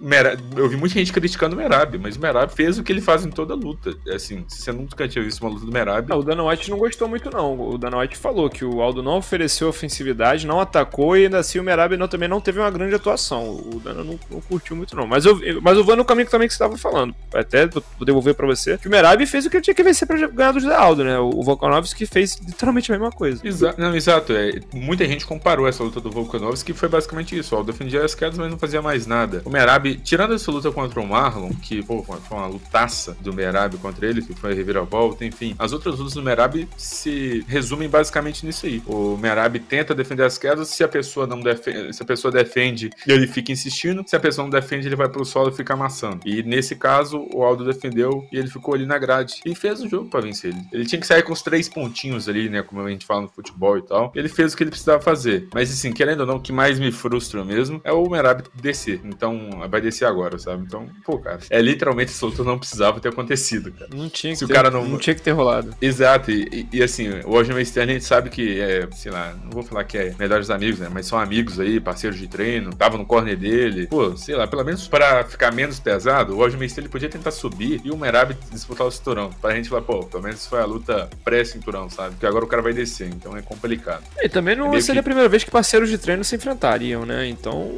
[SPEAKER 3] eu vi muita gente criticando o Merab, mas o Merab fez o que ele faz em toda luta. Assim, se você nunca tinha visto uma luta do Merab.
[SPEAKER 1] Ah, o Dana White não gostou muito, não. O Dana White falou que o Aldo não ofereceu ofensividade, não atacou e ainda assim o Merab não, também não teve uma grande atuação. O Dana não, não curtiu muito, não. Mas eu, mas eu vou no caminho também que você estava falando. Até vou devolver para você. Que o Merab fez o que ele tinha que vencer pra ganhar do José Aldo, né? O Volkanovski fez literalmente a mesma coisa.
[SPEAKER 3] Exa não, exato. É, muita gente comparou essa luta do Volkanovski, que foi basicamente isso. O Aldo defendia as quedas, mas não fazia mais nada. O Merab, tirando essa luta contra o Marlon, que pô, foi uma lutaça do Merab contra ele, que foi a reviravolta, enfim. As outras lutas do Merab se resumem basicamente nisso aí. O Merab tenta defender as quedas, se a pessoa não defende, se a pessoa defende, ele fica insistindo. Se a pessoa não defende, ele vai pro solo e fica amassando. E nesse caso, o Aldo defendeu e ele ficou ali na grade e fez o jogo para vencer ele. Ele tinha que sair com os três pontinhos ali, né, como a gente fala no futebol e tal. Ele fez o que ele precisava fazer. Mas assim, querendo ou não, o que mais me frustra mesmo é o Merab descer. Então, vai descer agora, sabe? Então, pô, cara, é literalmente esse luta não precisava ter acontecido, cara.
[SPEAKER 1] Não tinha que Se ter, o cara não... não tinha que ter rolado.
[SPEAKER 3] Exato. E, e, e assim, o Osman Stern a gente sabe que é, sei lá, não vou falar que é melhores amigos, né? Mas são amigos aí, parceiros de treino, tava no corner dele. Pô, sei lá, pelo menos para ficar menos pesado, o Osman Stern podia tentar subir e o Merab disputar o cinturão. Pra gente falar, pô, pelo menos foi a luta pré-cinturão, sabe? Porque agora o cara vai descer, então é complicado.
[SPEAKER 1] E também não é seria que... a primeira vez que parceiros de treino se enfrentariam, né? Então.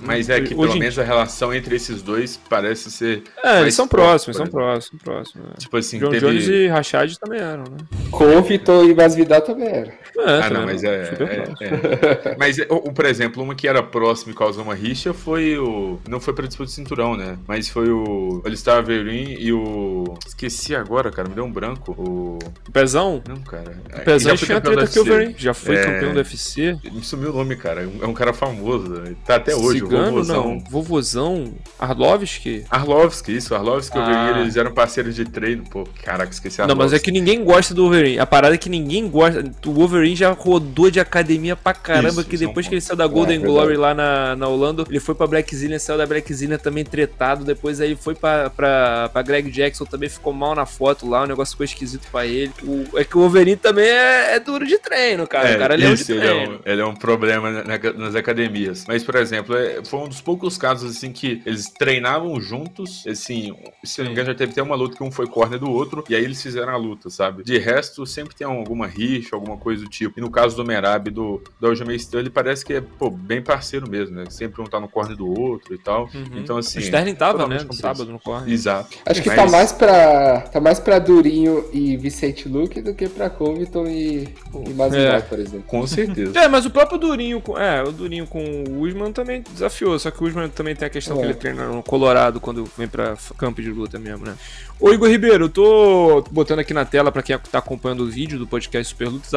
[SPEAKER 3] Mas é que pelo menos a relação entre esses dois parece ser.
[SPEAKER 1] É, eles são próximos, são próximos, próximos. É.
[SPEAKER 3] Tipo assim,
[SPEAKER 1] John teve... Jones e Rashad também eram, né?
[SPEAKER 4] Com Vitor e Masvidal também era.
[SPEAKER 3] É, ah, não, mas é. é, é. mas, o, por exemplo, uma que era próxima e causou uma rixa foi o. Não foi pra disputa de cinturão, né? Mas foi o Alistair Verin e o. Esqueci agora, cara, me deu um branco. O.
[SPEAKER 1] Pezão?
[SPEAKER 3] Não, cara.
[SPEAKER 1] O Pezão tinha treta que o Verin. Já foi é... campeão do UFC.
[SPEAKER 3] Me sumiu o nome, cara. É um cara famoso. Tá até hoje.
[SPEAKER 1] Cigano, o vovozão. não. Vovozão. Arlovski?
[SPEAKER 3] Arlovski, isso. Arlovski e ah. o Verin, eles eram parceiros de treino. Pô, caraca, esqueci
[SPEAKER 1] a Não, mas é que ninguém gosta do Wolverine. A parada é que ninguém gosta. O Wolverine já rodou de academia pra caramba, isso, que depois é um que ele saiu da Golden é, Glory lá na, na Holanda, ele foi pra Black Zillion, saiu da Black Zillion também tretado. Depois aí foi pra, pra, pra Greg Jackson, também ficou mal na foto lá, o negócio ficou esquisito pra ele. O, é que o Wolverine também é, é duro de treino, cara. É, o cara é
[SPEAKER 3] isso, ele, é um, ele é um problema na, nas academias. Mas, por exemplo, é, é, foi um dos poucos casos, assim, que eles treinavam juntos, assim, se não me engano, já teve até uma luta que um foi corner do outro, e aí eles fizeram a luta, sabe? De resto, sempre tem alguma rixa, alguma coisa do tipo. E no caso do Merab do, do Aljamain Sterling, parece que é, pô, bem parceiro mesmo, né? Sempre um tá no corner do outro e tal. Uhum. Então, assim. O
[SPEAKER 1] Sterling tava, né? No sábado no corner.
[SPEAKER 3] Exato.
[SPEAKER 4] Acho que tá Mas... tá mais pra. Tá mais pra Durinho e Vicente Luque do que pra Covington e, e Masvidal, é. por exemplo.
[SPEAKER 3] Com certeza.
[SPEAKER 1] é, mas o próprio Durinho, é, o Durinho com o Usman também desafiou, só que o Usman também tem a questão é. que ele treina no Colorado quando vem pra campo de luta mesmo, né? Ô Igor Ribeiro, eu tô botando aqui na tela para quem tá acompanhando o vídeo do podcast Super Lutas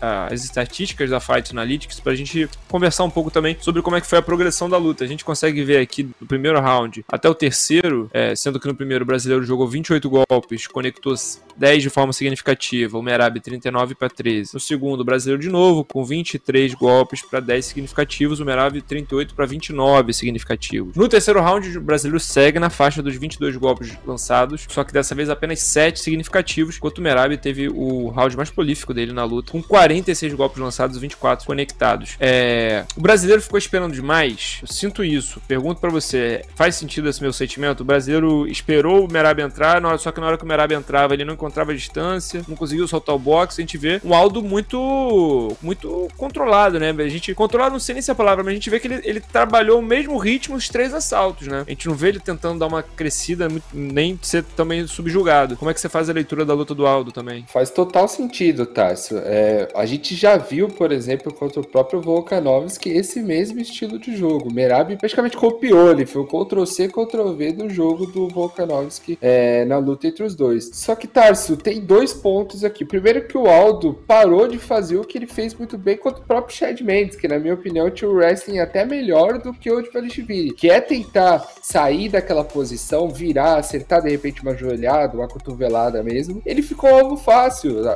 [SPEAKER 1] as estatísticas da Fight Analytics pra gente conversar um pouco também sobre como é que foi a progressão da luta. A gente consegue ver aqui do primeiro round até o terceiro, é, sendo que no primeiro o brasileiro jogou 28 golpes, conectou 10 de forma significativa, o Merab 39 para 13. No segundo, o brasileiro de novo com 23 golpes para 10 significativos, o Merab 38 para 29 significativos. No terceiro round, o brasileiro segue na faixa dos 22 golpes lançados só que dessa vez apenas 7 significativos, enquanto o Merab teve o round mais prolífico dele na luta, com 46 golpes lançados e 24 conectados. É... O brasileiro ficou esperando demais? Eu sinto isso. Pergunto para você, faz sentido esse meu sentimento? O brasileiro esperou o Merab entrar, só que na hora que o Merab entrava, ele não encontrava distância, não conseguiu soltar o boxe, a gente vê um Aldo muito muito controlado, né? A gente, controlado não sei nem se é a palavra, mas a gente vê que ele, ele trabalhou o mesmo ritmo os três assaltos, né? A gente não vê ele tentando dar uma crescida, nem ser também subjugado. Como é que você faz a leitura da luta do Aldo também?
[SPEAKER 4] Faz total sentido, Tássio. É, a gente já viu, por exemplo, contra o próprio Volkanovski, esse mesmo estilo de jogo. Merab praticamente copiou, ele foi o Ctrl-C, Ctrl-V do jogo do Volkanovski é, na luta entre os dois. Só que, Tarso, tem dois pontos aqui. Primeiro que o Aldo parou de fazer o que ele fez muito bem contra o próprio Chad Mendes, que na minha opinião tinha o wrestling até melhor do que o de Valishvili, que é tentar sair daquela posição, virar, acertar de repente uma joelhada, uma cotovelada mesmo, ele ficou alvo fácil.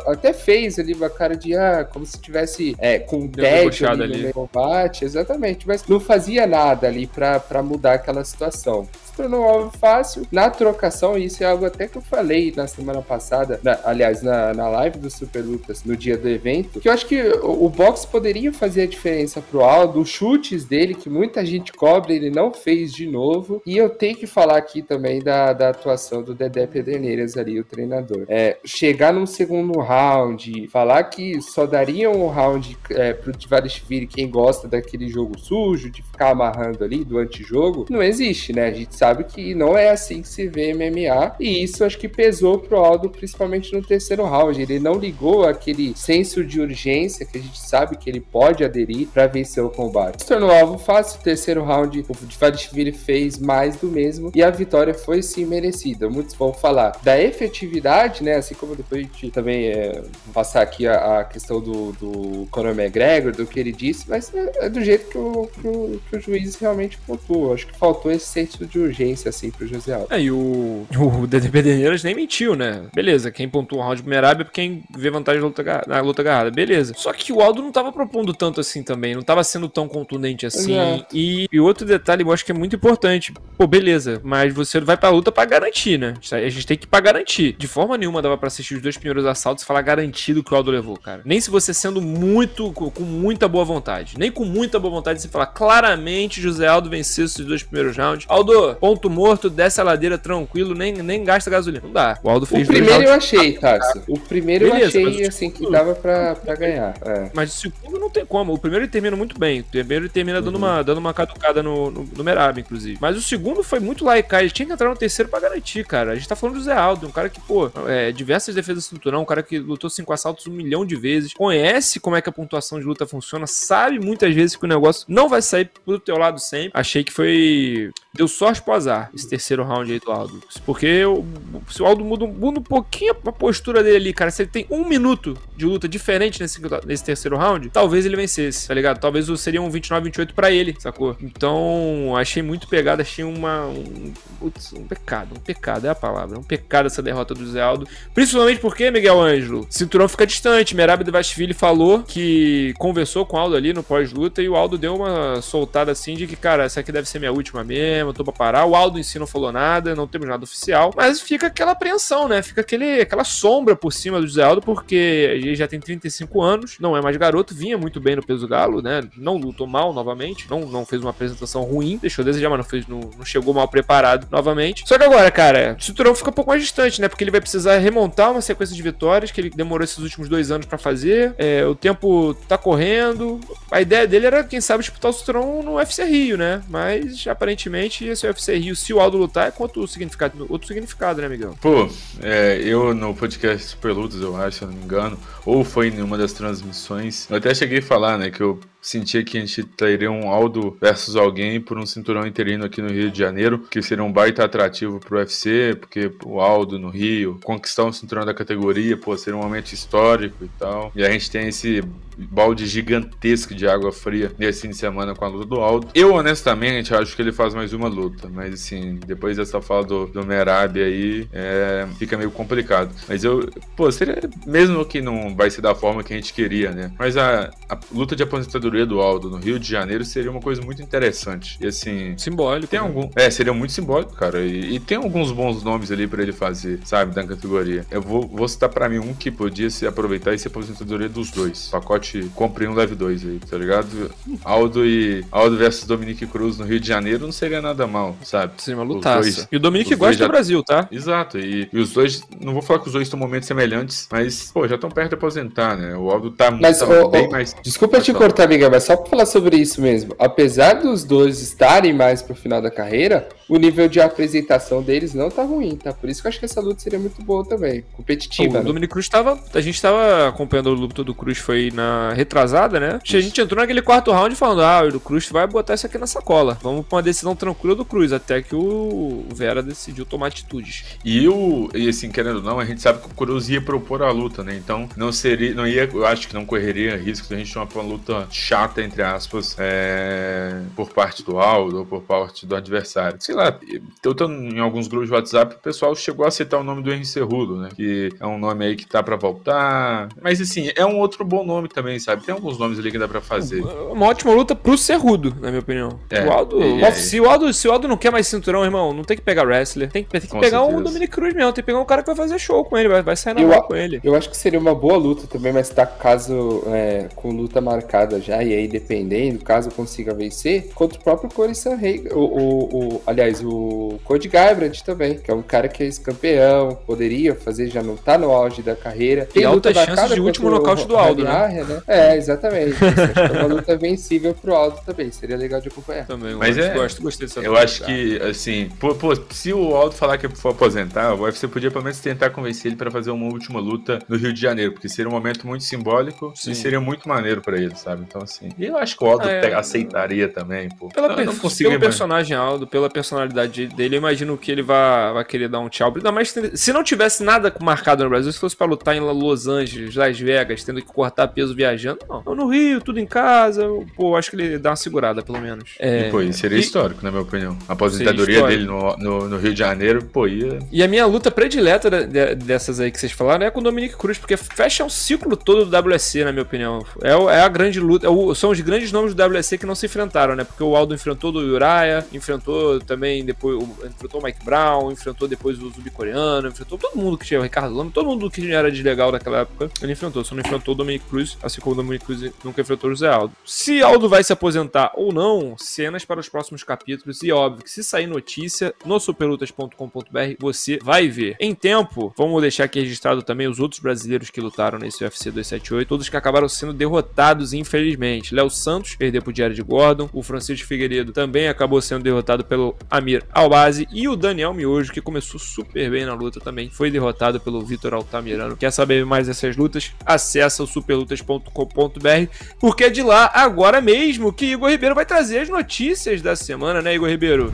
[SPEAKER 4] Até fez ali uma cara de, ah, como se tivesse é, com tédio ali, ali. no combate, exatamente, mas não fazia nada ali para mudar aquela situação tornou algo fácil na trocação, isso é algo até que eu falei na semana passada, na, aliás, na, na live do Super Lutas, no dia do evento, que eu acho que o, o box poderia fazer a diferença pro Aldo, os chutes dele, que muita gente cobra, ele não fez de novo, e eu tenho que falar aqui também da, da atuação do Dedé Pederneiras ali, o treinador. É, chegar num segundo round, falar que só daria um round é, pro Tvarishvili quem gosta daquele jogo sujo, de ficar amarrando ali do antijogo, não existe, né? A gente sabe que não é assim que se vê MMA, e isso acho que pesou pro Aldo, principalmente no terceiro round. Ele não ligou aquele senso de urgência que a gente sabe que ele pode aderir para vencer o combate. Se tornou alvo fácil, terceiro round o Vadishvili fez mais do mesmo e a vitória foi sim merecida. Muitos vão falar da efetividade, né? Assim como depois a gente também é, passar aqui a, a, questão do, do Conor McGregor, do que ele disse, mas é, é do jeito que o, que o, que o juiz realmente pontuou. Acho que faltou esse senso de urgência urgência, assim, pro José Aldo.
[SPEAKER 1] É, e o, o DDP Deneiras nem mentiu, né? Beleza, quem pontua o round primeiro é quem vê vantagem na luta, na luta agarrada. Beleza. Só que o Aldo não tava propondo tanto assim também, não tava sendo tão contundente assim. E, e, outro detalhe, eu acho que é muito importante. Pô, beleza, mas você vai pra luta pra garantir, né? A gente tem que ir pra garantir. De forma nenhuma dava pra assistir os dois primeiros assaltos e falar garantido que o Aldo levou, cara. Nem se você sendo muito, com muita boa vontade. Nem com muita boa vontade você falar claramente José Aldo venceu esses dois primeiros rounds. Aldo, ponto morto, desce a ladeira tranquilo, nem, nem gasta gasolina. Não dá.
[SPEAKER 4] O Aldo fez O primeiro eu achei, Tarso. O primeiro Beleza, eu achei, assim, que dava pra, pra ganhar. É.
[SPEAKER 1] Mas o segundo não tem como. O primeiro ele termina muito bem. O primeiro ele termina uhum. dando, uma, dando uma caducada no, no, no Merab, inclusive. Mas o segundo foi muito lá e cá. Ele tinha que entrar no terceiro pra garantir, cara. A gente tá falando do Zé Aldo, um cara que, pô, é, diversas defesas cinturão, um cara que lutou cinco assaltos um milhão de vezes, conhece como é que a pontuação de luta funciona, sabe muitas vezes que o negócio não vai sair pro teu lado sempre. Achei que foi. Deu sorte pro azar esse terceiro round aí do Aldo. Porque o, se o Aldo muda, muda um pouquinho a postura dele ali, cara, se ele tem um minuto de luta diferente nesse, nesse terceiro round, talvez ele vencesse, tá ligado? Talvez seria um 29-28 pra ele, sacou? Então, achei muito pegado, achei uma. Um, putz, um pecado, um pecado, é a palavra. Um pecado essa derrota do Zé Aldo. Principalmente porque, Miguel Ângelo, cinturão fica distante. Merab Devashvili falou que conversou com o Aldo ali no pós-luta e o Aldo deu uma soltada assim de que, cara, essa aqui deve ser minha última mesmo, eu tô pra parar. O Aldo em si não falou nada, não temos nada oficial, mas fica aquela apreensão, né? Fica aquele, aquela sombra por cima do José Aldo, porque ele já tem 35 anos, não é mais garoto, vinha muito bem no peso galo, né? Não lutou mal novamente, não não fez uma apresentação ruim, deixou desejar, mas não, fez, não, não chegou mal preparado novamente. Só que agora, cara, o cinturão fica um pouco mais distante, né? Porque ele vai precisar remontar uma sequência de vitórias que ele demorou esses últimos dois anos para fazer. É, o tempo tá correndo. A ideia dele era, quem sabe, disputar o cinturão no UFC Rio, né? Mas aparentemente esse UFC Rio, se o Aldo lutar, é com outro significado, outro significado, né, amigão?
[SPEAKER 3] Pô, é, eu no podcast Super Lutas, eu acho, se eu não me engano, ou foi em uma das transmissões, eu até cheguei a falar, né, que eu sentia que a gente teria um Aldo versus alguém por um cinturão interino aqui no Rio de Janeiro, que seria um baita atrativo pro UFC, porque o Aldo no Rio, conquistar um cinturão da categoria, pô, seria um momento histórico e tal. E a gente tem esse balde gigantesco de água fria nesse fim de semana com a luta do Aldo. Eu, honestamente, acho que ele faz mais uma luta, mas assim, depois dessa fala do, do Merab aí, é, fica meio complicado. Mas eu, pô, seria, mesmo que não vai ser da forma que a gente queria, né? Mas a, a luta de aposentadoria do Aldo no Rio de Janeiro seria uma coisa muito interessante. E assim.
[SPEAKER 1] Simbólico.
[SPEAKER 3] Tem né? algum. É, seria muito simbólico, cara. E, e tem alguns bons nomes ali para ele fazer, sabe, da categoria. Eu vou, vou citar para mim um que podia se aproveitar e ser aposentadoria dos dois. Pacote compre um leve dois aí, tá ligado? Aldo e Aldo versus Dominique Cruz no Rio de Janeiro não seria nada mal, sabe?
[SPEAKER 1] Seria uma lutaça. e o Dominique gosta já... do Brasil, tá?
[SPEAKER 3] Exato. E, e, os dois, não vou falar que os dois estão momentos semelhantes, mas, pô, já estão perto de aposentar, né? O Aldo tá,
[SPEAKER 4] mas, tá bem oh, mais. Desculpa te cortar, amiga, mas só pra falar sobre isso mesmo. Apesar dos dois estarem mais pro final da carreira, o nível de apresentação deles não tá ruim, tá? Por isso que eu acho que essa luta seria muito boa também. Competitiva.
[SPEAKER 1] O né? Dominique Cruz tava. A gente tava acompanhando a luta do Cruz, foi na retrasada, né? A gente entrou naquele quarto round falando: ah, o Cruz vai botar isso aqui na sacola. Vamos pra uma decisão tranquila do Cruz, até que o Vera decidiu tomar atitudes.
[SPEAKER 3] E o. E assim, querendo ou não, a gente sabe que o Cruz ia propor a luta, né? Então não seria. Não ia. Eu acho que não correria risco de a gente ter uma luta chata, entre aspas, é, por parte do Aldo ou por parte do adversário. Sei lá, eu tô em alguns grupos de WhatsApp, o pessoal chegou a citar o nome do Henry Cerrudo, né? Que é um nome aí que tá pra voltar. Mas assim, é um outro bom nome também, sabe? Tem alguns nomes ali que dá pra fazer.
[SPEAKER 1] Uma ótima luta pro Cerrudo, na minha opinião. É, o Aldo, e, se, o Aldo, se o Aldo não quer mais cinturão, irmão, não tem que pegar wrestler. Tem, tem que com pegar certeza. um Dominic Cruz mesmo. Tem que pegar um cara que vai fazer show com ele, vai, vai sair na mão com ele.
[SPEAKER 4] Eu acho que seria uma boa luta também, mas tá caso é, com luta marcada já, e aí dependendo, caso consiga vencer, contra o próprio Corey Sanhagen. O, o, o, aliás, o Cody Garbrandt também, que é um cara que é ex-campeão, poderia fazer, já não tá no auge da carreira.
[SPEAKER 1] Tem e alta chance de último nocaute do Aldo, né?
[SPEAKER 4] né? É, exatamente. acho que é uma luta vencível pro Aldo também, seria legal de acompanhar.
[SPEAKER 3] Também, mas é, gosto, gostei dessa Eu acho que, assim, pô, pô, se o Aldo falar que for aposentar, o UFC podia pelo menos tentar convencer ele para fazer uma última luta no Rio de Janeiro, porque seria um momento muito simbólico Sim. e seria muito maneiro para ele, sabe? Então, assim, eu acho que o Aldo é, aceitaria também, pô.
[SPEAKER 1] Pela eu não consigo pelo personagem Aldo, pela personalidade dele, eu imagino que ele vai, vai querer dar um tchau. Ainda mais se não tivesse nada marcado no Brasil, se fosse pra lutar em Los Angeles, Las Vegas, tendo que cortar peso viajando, não. No Rio, tudo em casa, pô, acho que ele dá uma segurada, pelo menos.
[SPEAKER 3] É, e, pô, seria e... histórico, na minha opinião. A aposentadoria dele no, no, no, Rio de Janeiro, pô, ia...
[SPEAKER 1] E a minha luta predileta de, dessas aí que vocês falaram é com o Dominic Cruz, porque fecha um ciclo todo do WC, na minha opinião. É, é a grande luta, é o, são os grandes nomes do WC que não se enfrentaram, né? Porque o Aldo enfrentou o Uriah, enfrentou também depois, enfrentou o Mike Brown, enfrentou depois o Zubi coreano, enfrentou todo mundo que tinha o Ricardo Lama, todo mundo que era de legal naquela época, ele enfrentou. Só não enfrentou o Dominic Cruz, assim como o Dominic Cruz nunca enfrentou o José Aldo. Se Aldo vai se aposentar ou não, cenas para os próximos capítulos. E óbvio que se sair notícia no superlutas.com.br, você vai ver. Em tempo, vamos deixar aqui registrado também os outros brasileiros que lutaram nesse UFC 278, todos que acabaram sendo derrotados, infelizmente. Léo Santos perdeu pro Diário de Gordon, o Francisco Figueiredo também acabou sendo derrotado pelo Amir Albazi e o Daniel Miojo, que começou super bem na luta também, foi derrotado pelo Vitor Altamirano. Quer saber mais dessas lutas? Acesse o superlutas.com.br, porque é de lá, agora mesmo, que Igor Ribeiro vai trazer as notícias da semana, né, Igor Ribeiro?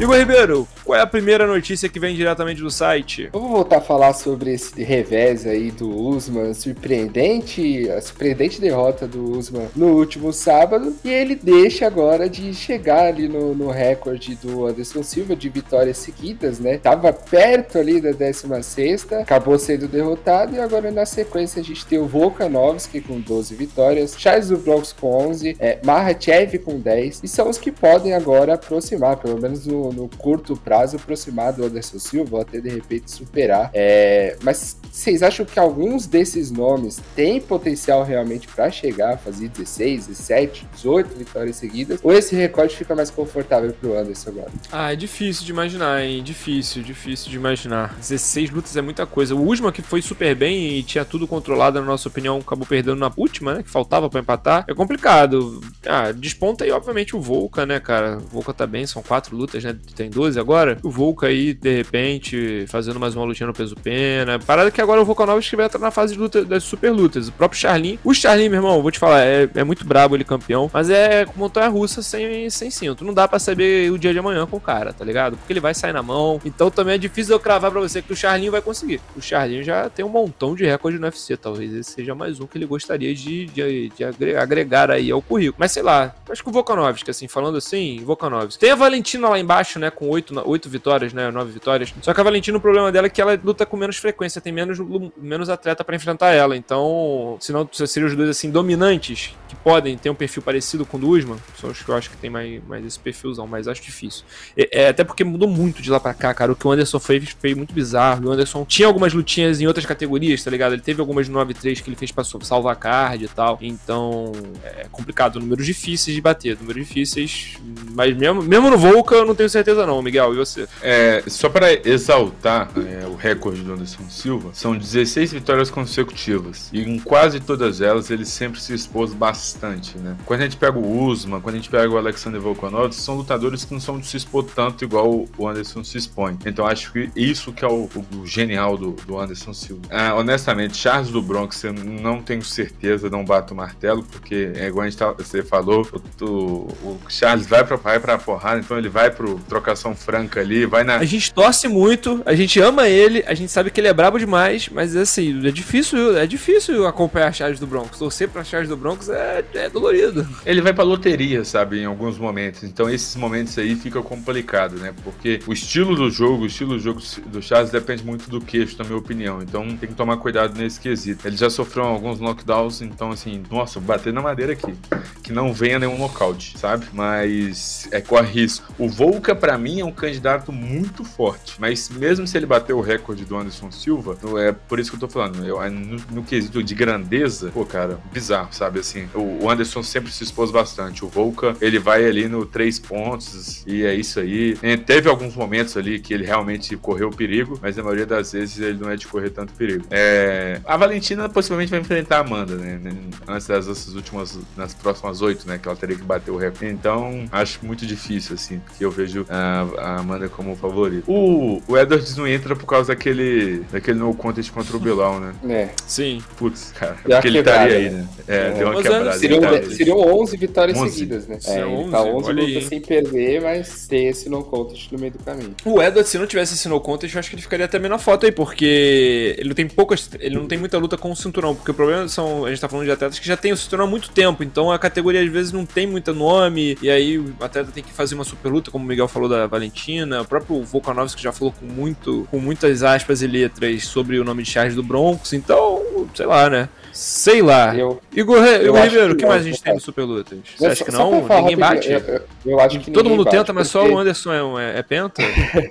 [SPEAKER 1] Igor Ribeiro, qual é a primeira notícia que vem diretamente do site?
[SPEAKER 4] Vamos voltar a falar sobre esse revés aí do Usman, surpreendente, a surpreendente derrota do Usman no último sábado, e ele deixa agora de chegar ali no, no recorde do Anderson Silva de vitórias seguidas, né? Tava perto ali da 16 acabou sendo derrotado, e agora na sequência a gente tem o Volkanovski com 12 vitórias, Charles do com 11, é, Mahachev com 10, e são os que podem agora aproximar, pelo menos no, curto prazo, aproximar do Anderson Silva, até de repente superar. É, mas Vocês acham que alguns desses nomes têm potencial realmente para chegar a fazer 16, 17, 18 vitórias seguidas? Ou esse recorde fica mais confortável pro Anderson agora?
[SPEAKER 1] Ah, é difícil de imaginar, hein? Difícil, difícil de imaginar. 16 lutas é muita coisa. O Usman, que foi super bem e tinha tudo controlado, na nossa opinião, acabou perdendo na última, né? Que faltava para empatar. É complicado. Ah, desponta aí, obviamente, o Volca, né, cara? O Volca tá bem, são quatro lutas, né? Tem 12 agora. O Volca aí, de repente, fazendo mais uma lutinha no peso pena. Parada que agora o Volkanovski vai entrar na fase de luta das super lutas. O próprio Charlin. O Charlin, meu irmão, vou te falar, é, é muito brabo ele campeão, mas é montanha russa sem, sem cinto. Não dá para saber o dia de amanhã com o cara, tá ligado? Porque ele vai sair na mão. Então também é difícil eu cravar pra você que o Charlinho vai conseguir. O Charlinho já tem um montão de recorde no UFC. Talvez esse seja mais um que ele gostaria de, de, de agregar aí ao currículo. Mas sei lá, acho que o Volkanovski, assim, falando assim, Volkanovski. Tem a Valentina lá embaixo, né, com oito, oito vitórias, né, nove vitórias. Só que a Valentina, o problema dela é que ela luta com menos frequência, tem menos, menos atleta para enfrentar ela. Então, se não seriam os dois, assim, dominantes, que podem ter um perfil parecido com o do Usman, são os que eu acho que tem mais, mais esse perfilzão, mas acho difícil. É, é, até porque mudou muito de lá pra cá, cara. O que o Anderson fez foi muito bizarro. O Anderson tinha algumas lutinhas em outras categorias, tá ligado? Ele teve algumas no 9-3 que ele fez pra salvar card e tal. Então, é complicado. Números difíceis de bater, números difíceis. Mas mesmo, mesmo no Volca, eu não tenho certeza, não, Miguel. E você?
[SPEAKER 3] É, só para exaltar é, o recorde do Anderson Silva, são 16 vitórias consecutivas. E em quase todas elas, ele sempre se expôs bastante, né? Quando a gente pega o Usman, quando a gente pega o Alexander Volkanovski, são lutadores que não são de se expor tanto igual o Anderson se expõe. Então acho que isso que é o, o genial do, do, Anderson Silva. Ah, honestamente, Charles do Bronx, eu não tenho certeza, não bato o martelo, porque é igual a gente tá, você falou, o, o, Charles vai pra, vai pra porrada, então ele vai pro trocação franca ali, vai na.
[SPEAKER 1] A gente torce muito, a gente ama ele, a gente sabe que ele é brabo demais, mas assim, é difícil, é difícil acompanhar Charles do Bronx. Torcer pra Charles do Bronx é, é dolorido.
[SPEAKER 3] Ele vai pra loteria, sabe, em alguns momentos. Então esses momentos aí fica complicado, né? Porque o estilo do jogo, o estilo do jogo do Charles depende muito do queixo, na minha opinião. Então tem que tomar cuidado nesse quesito. Ele já sofreu alguns knockdowns, então assim, nossa, bater na madeira aqui. Que não venha nenhum nocaute, sabe? Mas é corre risco. O Volca, para mim, é um candidato muito forte. Mas mesmo se ele bater o recorde do Anderson Silva, é por isso que eu tô falando. Eu, no, no quesito de grandeza, pô, cara, bizarro, sabe? Assim, o, o Anderson sempre se expôs bastante. O Volca, ele vai ali no três pontos e é isso aí. É, teve alguns momentos ali que ele realmente correu perigo, mas na maioria das vezes ele não é de correr tanto perigo. É, a Valentina possivelmente vai enfrentar a Amanda, né? Antes das últimas, nas próximas oito, né? Que ela teria que bater o recorde. Então, acho muito difícil, assim, porque eu vejo a, a Amanda como favorita. O, o Edwards não entra por causa daquele, daquele no contest contra o Bilal, né?
[SPEAKER 1] É. Sim.
[SPEAKER 3] Putz, cara. Deu porque ele estaria aí, né? É, é. deu uma quebrada.
[SPEAKER 4] Seriam, seriam 11 vitórias 11. seguidas, né? É, 11, tá 11 lutas sem perder, mas tem esse no contest no meio do caminho.
[SPEAKER 1] O Edwards, se não tivesse esse no contest, eu acho que ele ficaria também na foto aí, porque ele tem poucas. Ele não tem muita luta com o cinturão, porque o problema são. A gente tá falando de atletas que já tem o cinturão há muito tempo, então a categoria às vezes não tem muito nome, e aí o atleta tem que fazer uma super luta, como o Miguel falou da Valentina, o próprio Volkanovski já falou com muito, com muitas aspas e letras sobre o nome de Charles do Bronx, então, sei lá, né? Sei lá. Eu, Igor, Igor Ribeiro, o que mais a gente tem no Super Lutas? Você acha que não? Ninguém bate? Eu, eu, eu, acho que Todo mundo bate, tenta, mas só o Anderson é, é, é penta?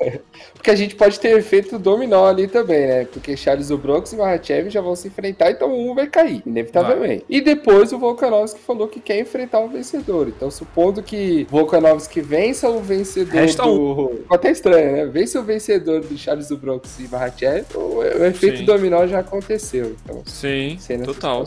[SPEAKER 4] porque a gente pode ter feito dominó ali também, né? Porque Charles do Bronx e Mahachev já vão se enfrentar, então um vai cair, inevitavelmente. Vai. E depois o Volkanovski falou que quer enfrentar o vencedor. Então, supondo que Volkanovski vença o vencedor Resta do... Um. Até estranho, né? Vence o vencedor do Charles do Bronx e Mahachev, o, o efeito Sim. dominó já aconteceu. Então,
[SPEAKER 1] Sim, total.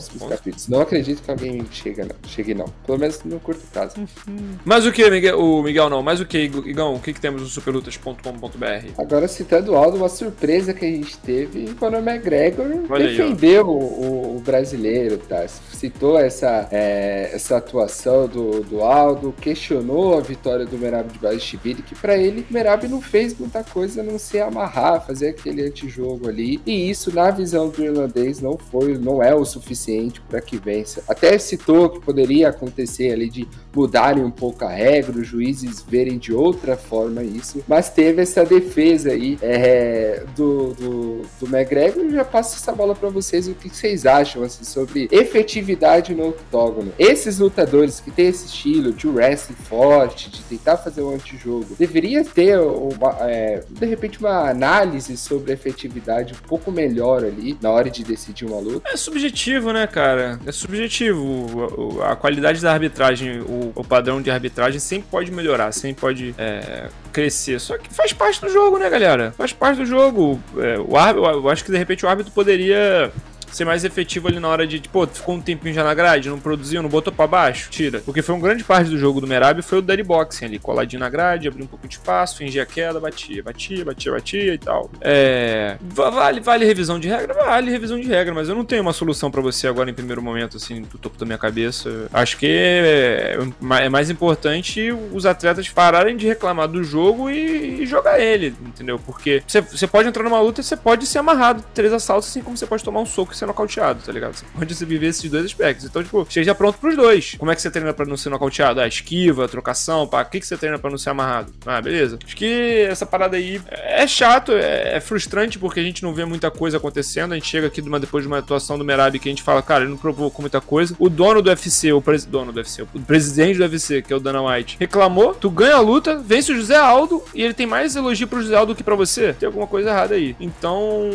[SPEAKER 4] Não acredito que alguém chega, não. chegue, não. Pelo menos no curto prazo.
[SPEAKER 1] Uhum. Mas o que, Miguel? O Miguel não. Mas o que, Igão? O que, que temos no superlutas.com.br?
[SPEAKER 4] Agora, citando o Aldo, uma surpresa que a gente teve quando o McGregor Olha defendeu aí, o, o, brasileiro, tá? Citou essa, é, essa atuação do, do Aldo, questionou a vitória do Merab de Baixibiri, que para ele, Merab não fez muita coisa a não se amarrar, fazer aquele antijogo ali. E isso, na visão do irlandês, não foi, não é o suficiente para que vença. Até citou que poderia acontecer ali de mudarem um pouco a regra, os juízes verem de outra forma isso, mas teve essa defesa aí é, do, do, do McGregor. Eu já passo essa bola para vocês, o que vocês acham assim, sobre efetividade no octógono. Esses lutadores que têm esse estilo de wrestling forte, de tentar fazer um antijogo, deveria ter uma, é, de repente uma análise sobre a efetividade um pouco melhor ali na hora de decidir uma luta.
[SPEAKER 1] É subjetivo, né, cara? É subjetivo. A qualidade da arbitragem, o, o padrão de arbitragem sempre pode melhorar, sempre pode é, crescer. Só que faz parte do jogo, né, galera? Faz parte do jogo. É, o árbitro, eu acho que de repente o árbitro poderia ser mais efetivo ali na hora de, pô, ficou um tempinho já na grade, não produziu, não botou para baixo, tira. Porque foi uma grande parte do jogo do Merab foi o Daddy Boxing ali, coladinho na grade, abrir um pouco de espaço, fingir a queda, batia, batia, batia, batia e tal. É. Vale, vale revisão de regra? Vale revisão de regra, mas eu não tenho uma solução para você agora em primeiro momento, assim, do topo da minha cabeça. Acho que é, é mais importante os atletas pararem de reclamar do jogo e, e jogar ele, entendeu? Porque você pode entrar numa luta e você pode ser amarrado três assaltos, assim como você pode tomar um soco ser nocauteado, tá ligado? Você pode viver esses dois aspectos. Então, tipo, esteja pronto pros dois. Como é que você treina pra não ser nocauteado? Ah, esquiva, trocação, pá. O que, que você treina pra não ser amarrado? Ah, beleza. Acho que essa parada aí é chato, é, é frustrante porque a gente não vê muita coisa acontecendo. A gente chega aqui de uma, depois de uma atuação do Merab que a gente fala, cara, ele não provocou muita coisa. O dono do UFC, o pres... dono do UFC, o presidente do UFC, que é o Dana White, reclamou, tu ganha a luta, vence o José Aldo e ele tem mais elogio pro José Aldo do que pra você. Tem alguma coisa errada aí. Então,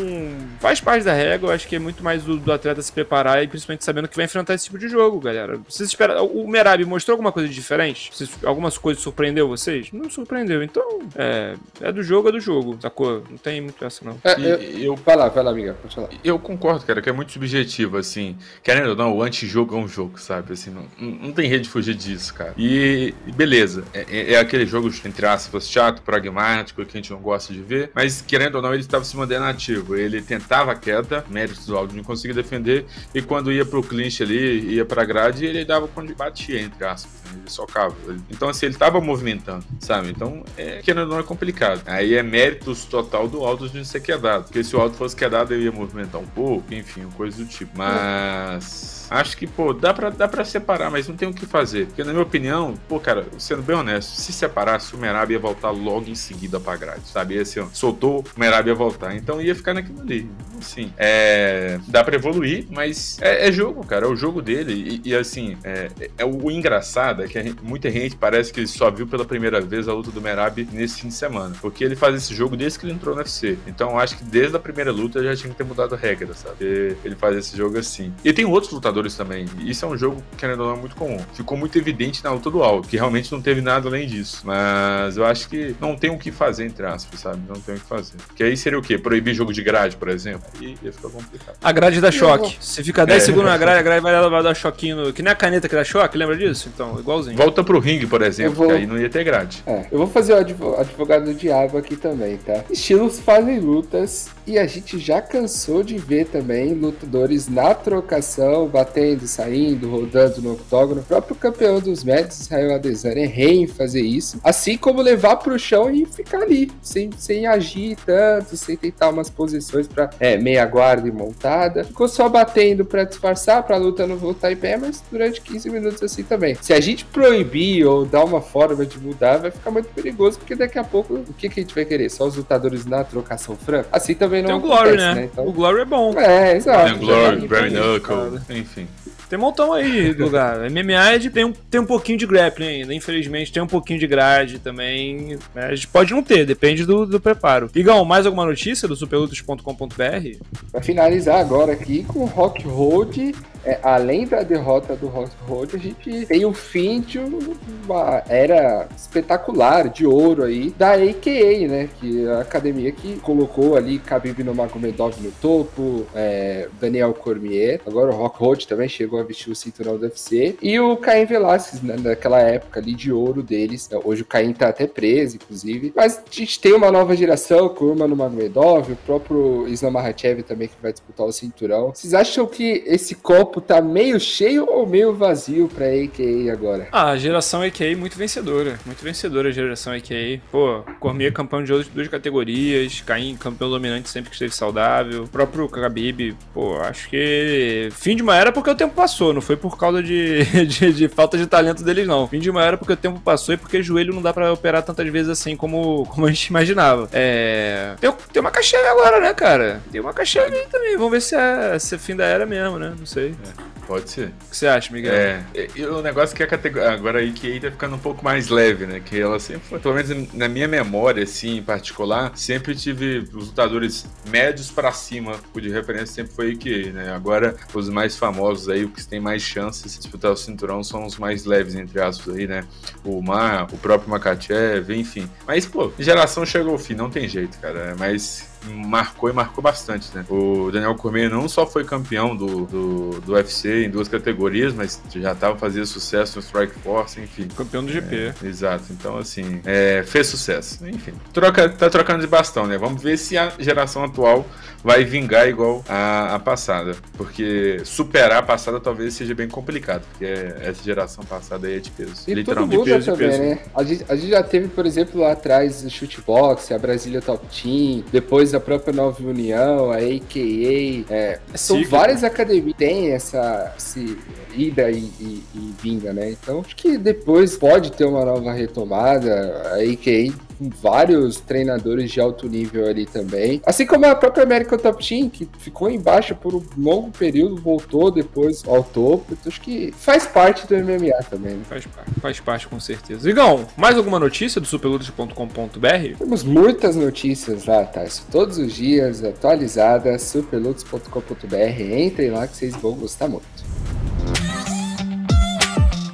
[SPEAKER 1] faz parte da regra, eu acho que é muito mais do, do atleta se preparar e principalmente sabendo que vai enfrentar esse tipo de jogo, galera. Vocês esperam. O Merab mostrou alguma coisa diferente? Vocês, algumas coisas surpreendeu vocês? Não surpreendeu. Então, é, é do jogo, é do jogo, sacou? Não tem muito essa, não. É,
[SPEAKER 4] eu, eu, vai lá, vai lá, amiga. Pode falar.
[SPEAKER 3] Eu concordo, cara, que é muito subjetivo, assim. Querendo ou não, o antijogo é um jogo, sabe? Assim, não, não tem rede de fugir disso, cara. E, beleza, é, é, é aquele jogo, entre aspas, chato, pragmático, que a gente não gosta de ver. Mas, querendo ou não, ele estava se mantendo ativo. Ele tentava a queda, méritos do áudio, não conseguia defender. E quando ia pro clinch ali, ia pra grade, ele dava quando batia, entre aspas. Né? Ele socava. Então, assim, ele tava movimentando, sabe? Então, é, ou não, é complicado. Aí é méritos total do Aldo de não ser quedado. Porque se o Aldo fosse quedado, ele ia movimentar um pouco, enfim, coisa do tipo. Mas. Acho que, pô, dá pra, dá pra separar, mas não tem o que fazer. Porque, na minha opinião, pô, cara, sendo bem honesto, se separasse, o Merab ia voltar logo em seguida pra grade, sabe? Assim, ó, soltou, o Merab ia voltar. Então ia ficar naquilo ali. Assim, é, dá pra evoluir, mas é, é jogo, cara. É o jogo dele. E, e assim, é, é, o, o engraçado é que gente, muita gente parece que só viu pela primeira vez a luta do Merab nesse fim de semana. Porque ele faz esse jogo desde que ele entrou no UFC. Então acho que desde a primeira luta já tinha que ter mudado a regra, sabe? Ele faz esse jogo assim. E tem outros lutadores jogadores também. Isso é um jogo que ainda não é muito comum. Ficou muito evidente na luta do Aldo, que realmente não teve nada além disso. Mas eu acho que não tem o que fazer, entre aspas, sabe? Não tem o que fazer. Que aí seria o quê? Proibir jogo de grade, por exemplo? Aí ia ficar complicado.
[SPEAKER 1] A grade dá choque. Se fica 10 é. segundos na grade, a grade vai dar, vai dar choquinho. No... Que nem a caneta que dá choque, lembra disso? Então, igualzinho.
[SPEAKER 3] Volta pro ringue, por exemplo, vou... que aí não ia ter grade.
[SPEAKER 4] É, eu vou fazer o advogado do diabo aqui também, tá? Estilos fazem lutas e a gente já cansou de ver também lutadores na trocação, batendo, saindo, rodando no octógono. O próprio campeão dos médios, Israel Adesanya, errei em fazer isso. Assim como levar pro chão e ficar ali, sem, sem agir tanto, sem tentar umas posições para é, meia guarda e montada. Ficou só batendo para disfarçar, pra luta não voltar em pé, mas durante 15 minutos assim também. Se a gente proibir ou dar uma forma de mudar, vai ficar muito perigoso, porque daqui a pouco o que, que a gente vai querer? Só os lutadores na trocação franca? Assim também
[SPEAKER 1] não. Tem o Glory, né? né? Então... O Glory é bom.
[SPEAKER 4] É, exato.
[SPEAKER 3] Tem o Glory, Barry Knuckle, enfim enfim.
[SPEAKER 1] Tem um montão aí do lugar. MMA é de, tem, um, tem um pouquinho de grappling ainda, infelizmente tem um pouquinho de grade também. Né? A gente pode não ter, depende do, do preparo. Igão, mais alguma notícia do superlutas.com.br?
[SPEAKER 4] Pra finalizar agora aqui com Rock Road é, além da derrota do Rock Road, a gente tem o fim de uma era espetacular de ouro aí da AKA, né? Que é a academia que colocou ali Khabib Nurmagomedov no topo, é, Daniel Cormier, agora o Rock Road também chegou a vestir o cinturão do UFC e o Caim Velasquez, né, naquela época ali de ouro deles. Hoje o Caim tá até preso, inclusive, mas a gente tem uma nova geração com o Nurmagomedov, o próprio Islam Makhachev também que vai disputar o cinturão. Vocês acham que esse copo tá meio cheio ou meio vazio pra AKA agora?
[SPEAKER 1] Ah, a geração AKA muito vencedora. Muito vencedora a geração AKA. Pô, Cormier campeão de duas categorias, Caim campeão dominante sempre que esteve saudável. O próprio Khabib, pô, acho que fim de uma era porque o tempo passou, não foi por causa de, de, de falta de talento deles não. Fim de uma era porque o tempo passou e porque joelho não dá para operar tantas vezes assim como, como a gente imaginava. É... Tem, tem uma caixinha agora, né, cara? Tem uma caixinha ali também. Vamos ver se é, se é fim da era mesmo, né? Não sei.
[SPEAKER 3] É. Pode ser.
[SPEAKER 1] O que você acha, Miguel?
[SPEAKER 3] É, e o negócio é que a categoria. Agora a IKEA tá ficando um pouco mais leve, né? Que ela sempre foi, pelo menos na minha memória, assim, em particular, sempre tive os lutadores médios para cima, o de referência sempre foi a IKEA, né? Agora, os mais famosos aí, os que têm mais chances de disputar o cinturão são os mais leves, entre aspas, aí, né? O Mar, o próprio Makachev, enfim. Mas, pô, geração chegou ao fim, não tem jeito, cara. Mas marcou e marcou bastante, né? O Daniel Cormier não só foi campeão do, do, do UFC em duas categorias, mas já estava fazendo sucesso no Strike Force, enfim.
[SPEAKER 1] Campeão do GP.
[SPEAKER 3] É, exato. Então, assim, é, fez sucesso. Enfim, troca, tá trocando de bastão, né? Vamos ver se a geração atual vai vingar igual a, a passada. Porque superar a passada talvez seja bem complicado, porque essa geração passada aí é de peso.
[SPEAKER 4] E literalmente tudo muda peso também, né? A gente, a gente já teve, por exemplo, lá atrás o Shootbox, a Brasília Top Team, depois a própria Nova União, a AKA. É, é são várias academias que têm essa esse, ida e, e, e vinga, né? Então acho que depois pode ter uma nova retomada. A AKA vários treinadores de alto nível ali também. Assim como a própria American Top Team, que ficou embaixo por um longo período, voltou depois ao topo. Então acho que faz parte do MMA também. Né?
[SPEAKER 1] Faz, faz parte, com certeza. Igão, mais alguma notícia do superlutas.com.br?
[SPEAKER 4] Temos muitas notícias lá, tá? Todos os dias, atualizadas, superlutas.com.br. Entrem lá que vocês vão gostar muito.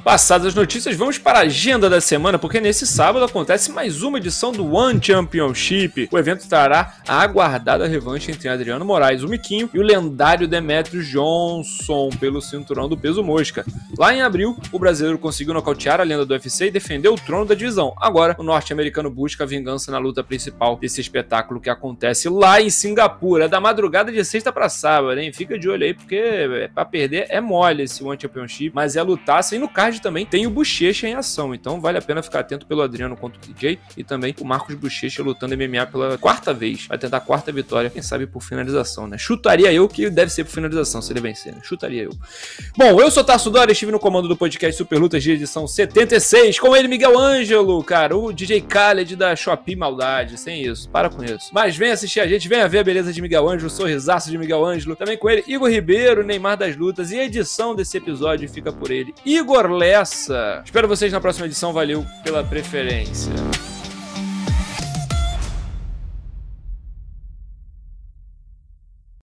[SPEAKER 1] Passadas as notícias, vamos para a agenda da semana, porque nesse sábado acontece mais uma edição do One Championship. O evento trará a aguardada revanche entre Adriano Moraes, o Miquinho, e o lendário Demetrius Johnson pelo cinturão do peso mosca. Lá em abril, o brasileiro conseguiu nocautear a lenda do UFC e defender o trono da divisão. Agora, o norte-americano busca vingança na luta principal desse espetáculo que acontece lá em Singapura. Da madrugada de sexta para sábado, hein? Fica de olho aí, porque é, para perder é mole esse One Championship, mas é lutar sem no card também tem o Bochecha em ação, então vale a pena ficar atento pelo Adriano contra o DJ e também o Marcos Bochecha lutando MMA pela quarta vez, vai tentar a quarta vitória, quem sabe por finalização, né? Chutaria eu que deve ser por finalização se ele vencer, né? Chutaria eu. Bom, eu sou Tarso Dória, estive no comando do podcast Super Lutas de edição 76, com ele Miguel Ângelo, cara, o DJ Khaled da Shopee Maldade, sem isso, para com isso. Mas vem assistir a gente, venha ver a beleza de Miguel Ângelo, o sorrisaço de Miguel Ângelo, também com ele Igor Ribeiro, Neymar das Lutas e a edição desse episódio fica por ele, Igor Lessa. Espero vocês na próxima edição. Valeu pela preferência.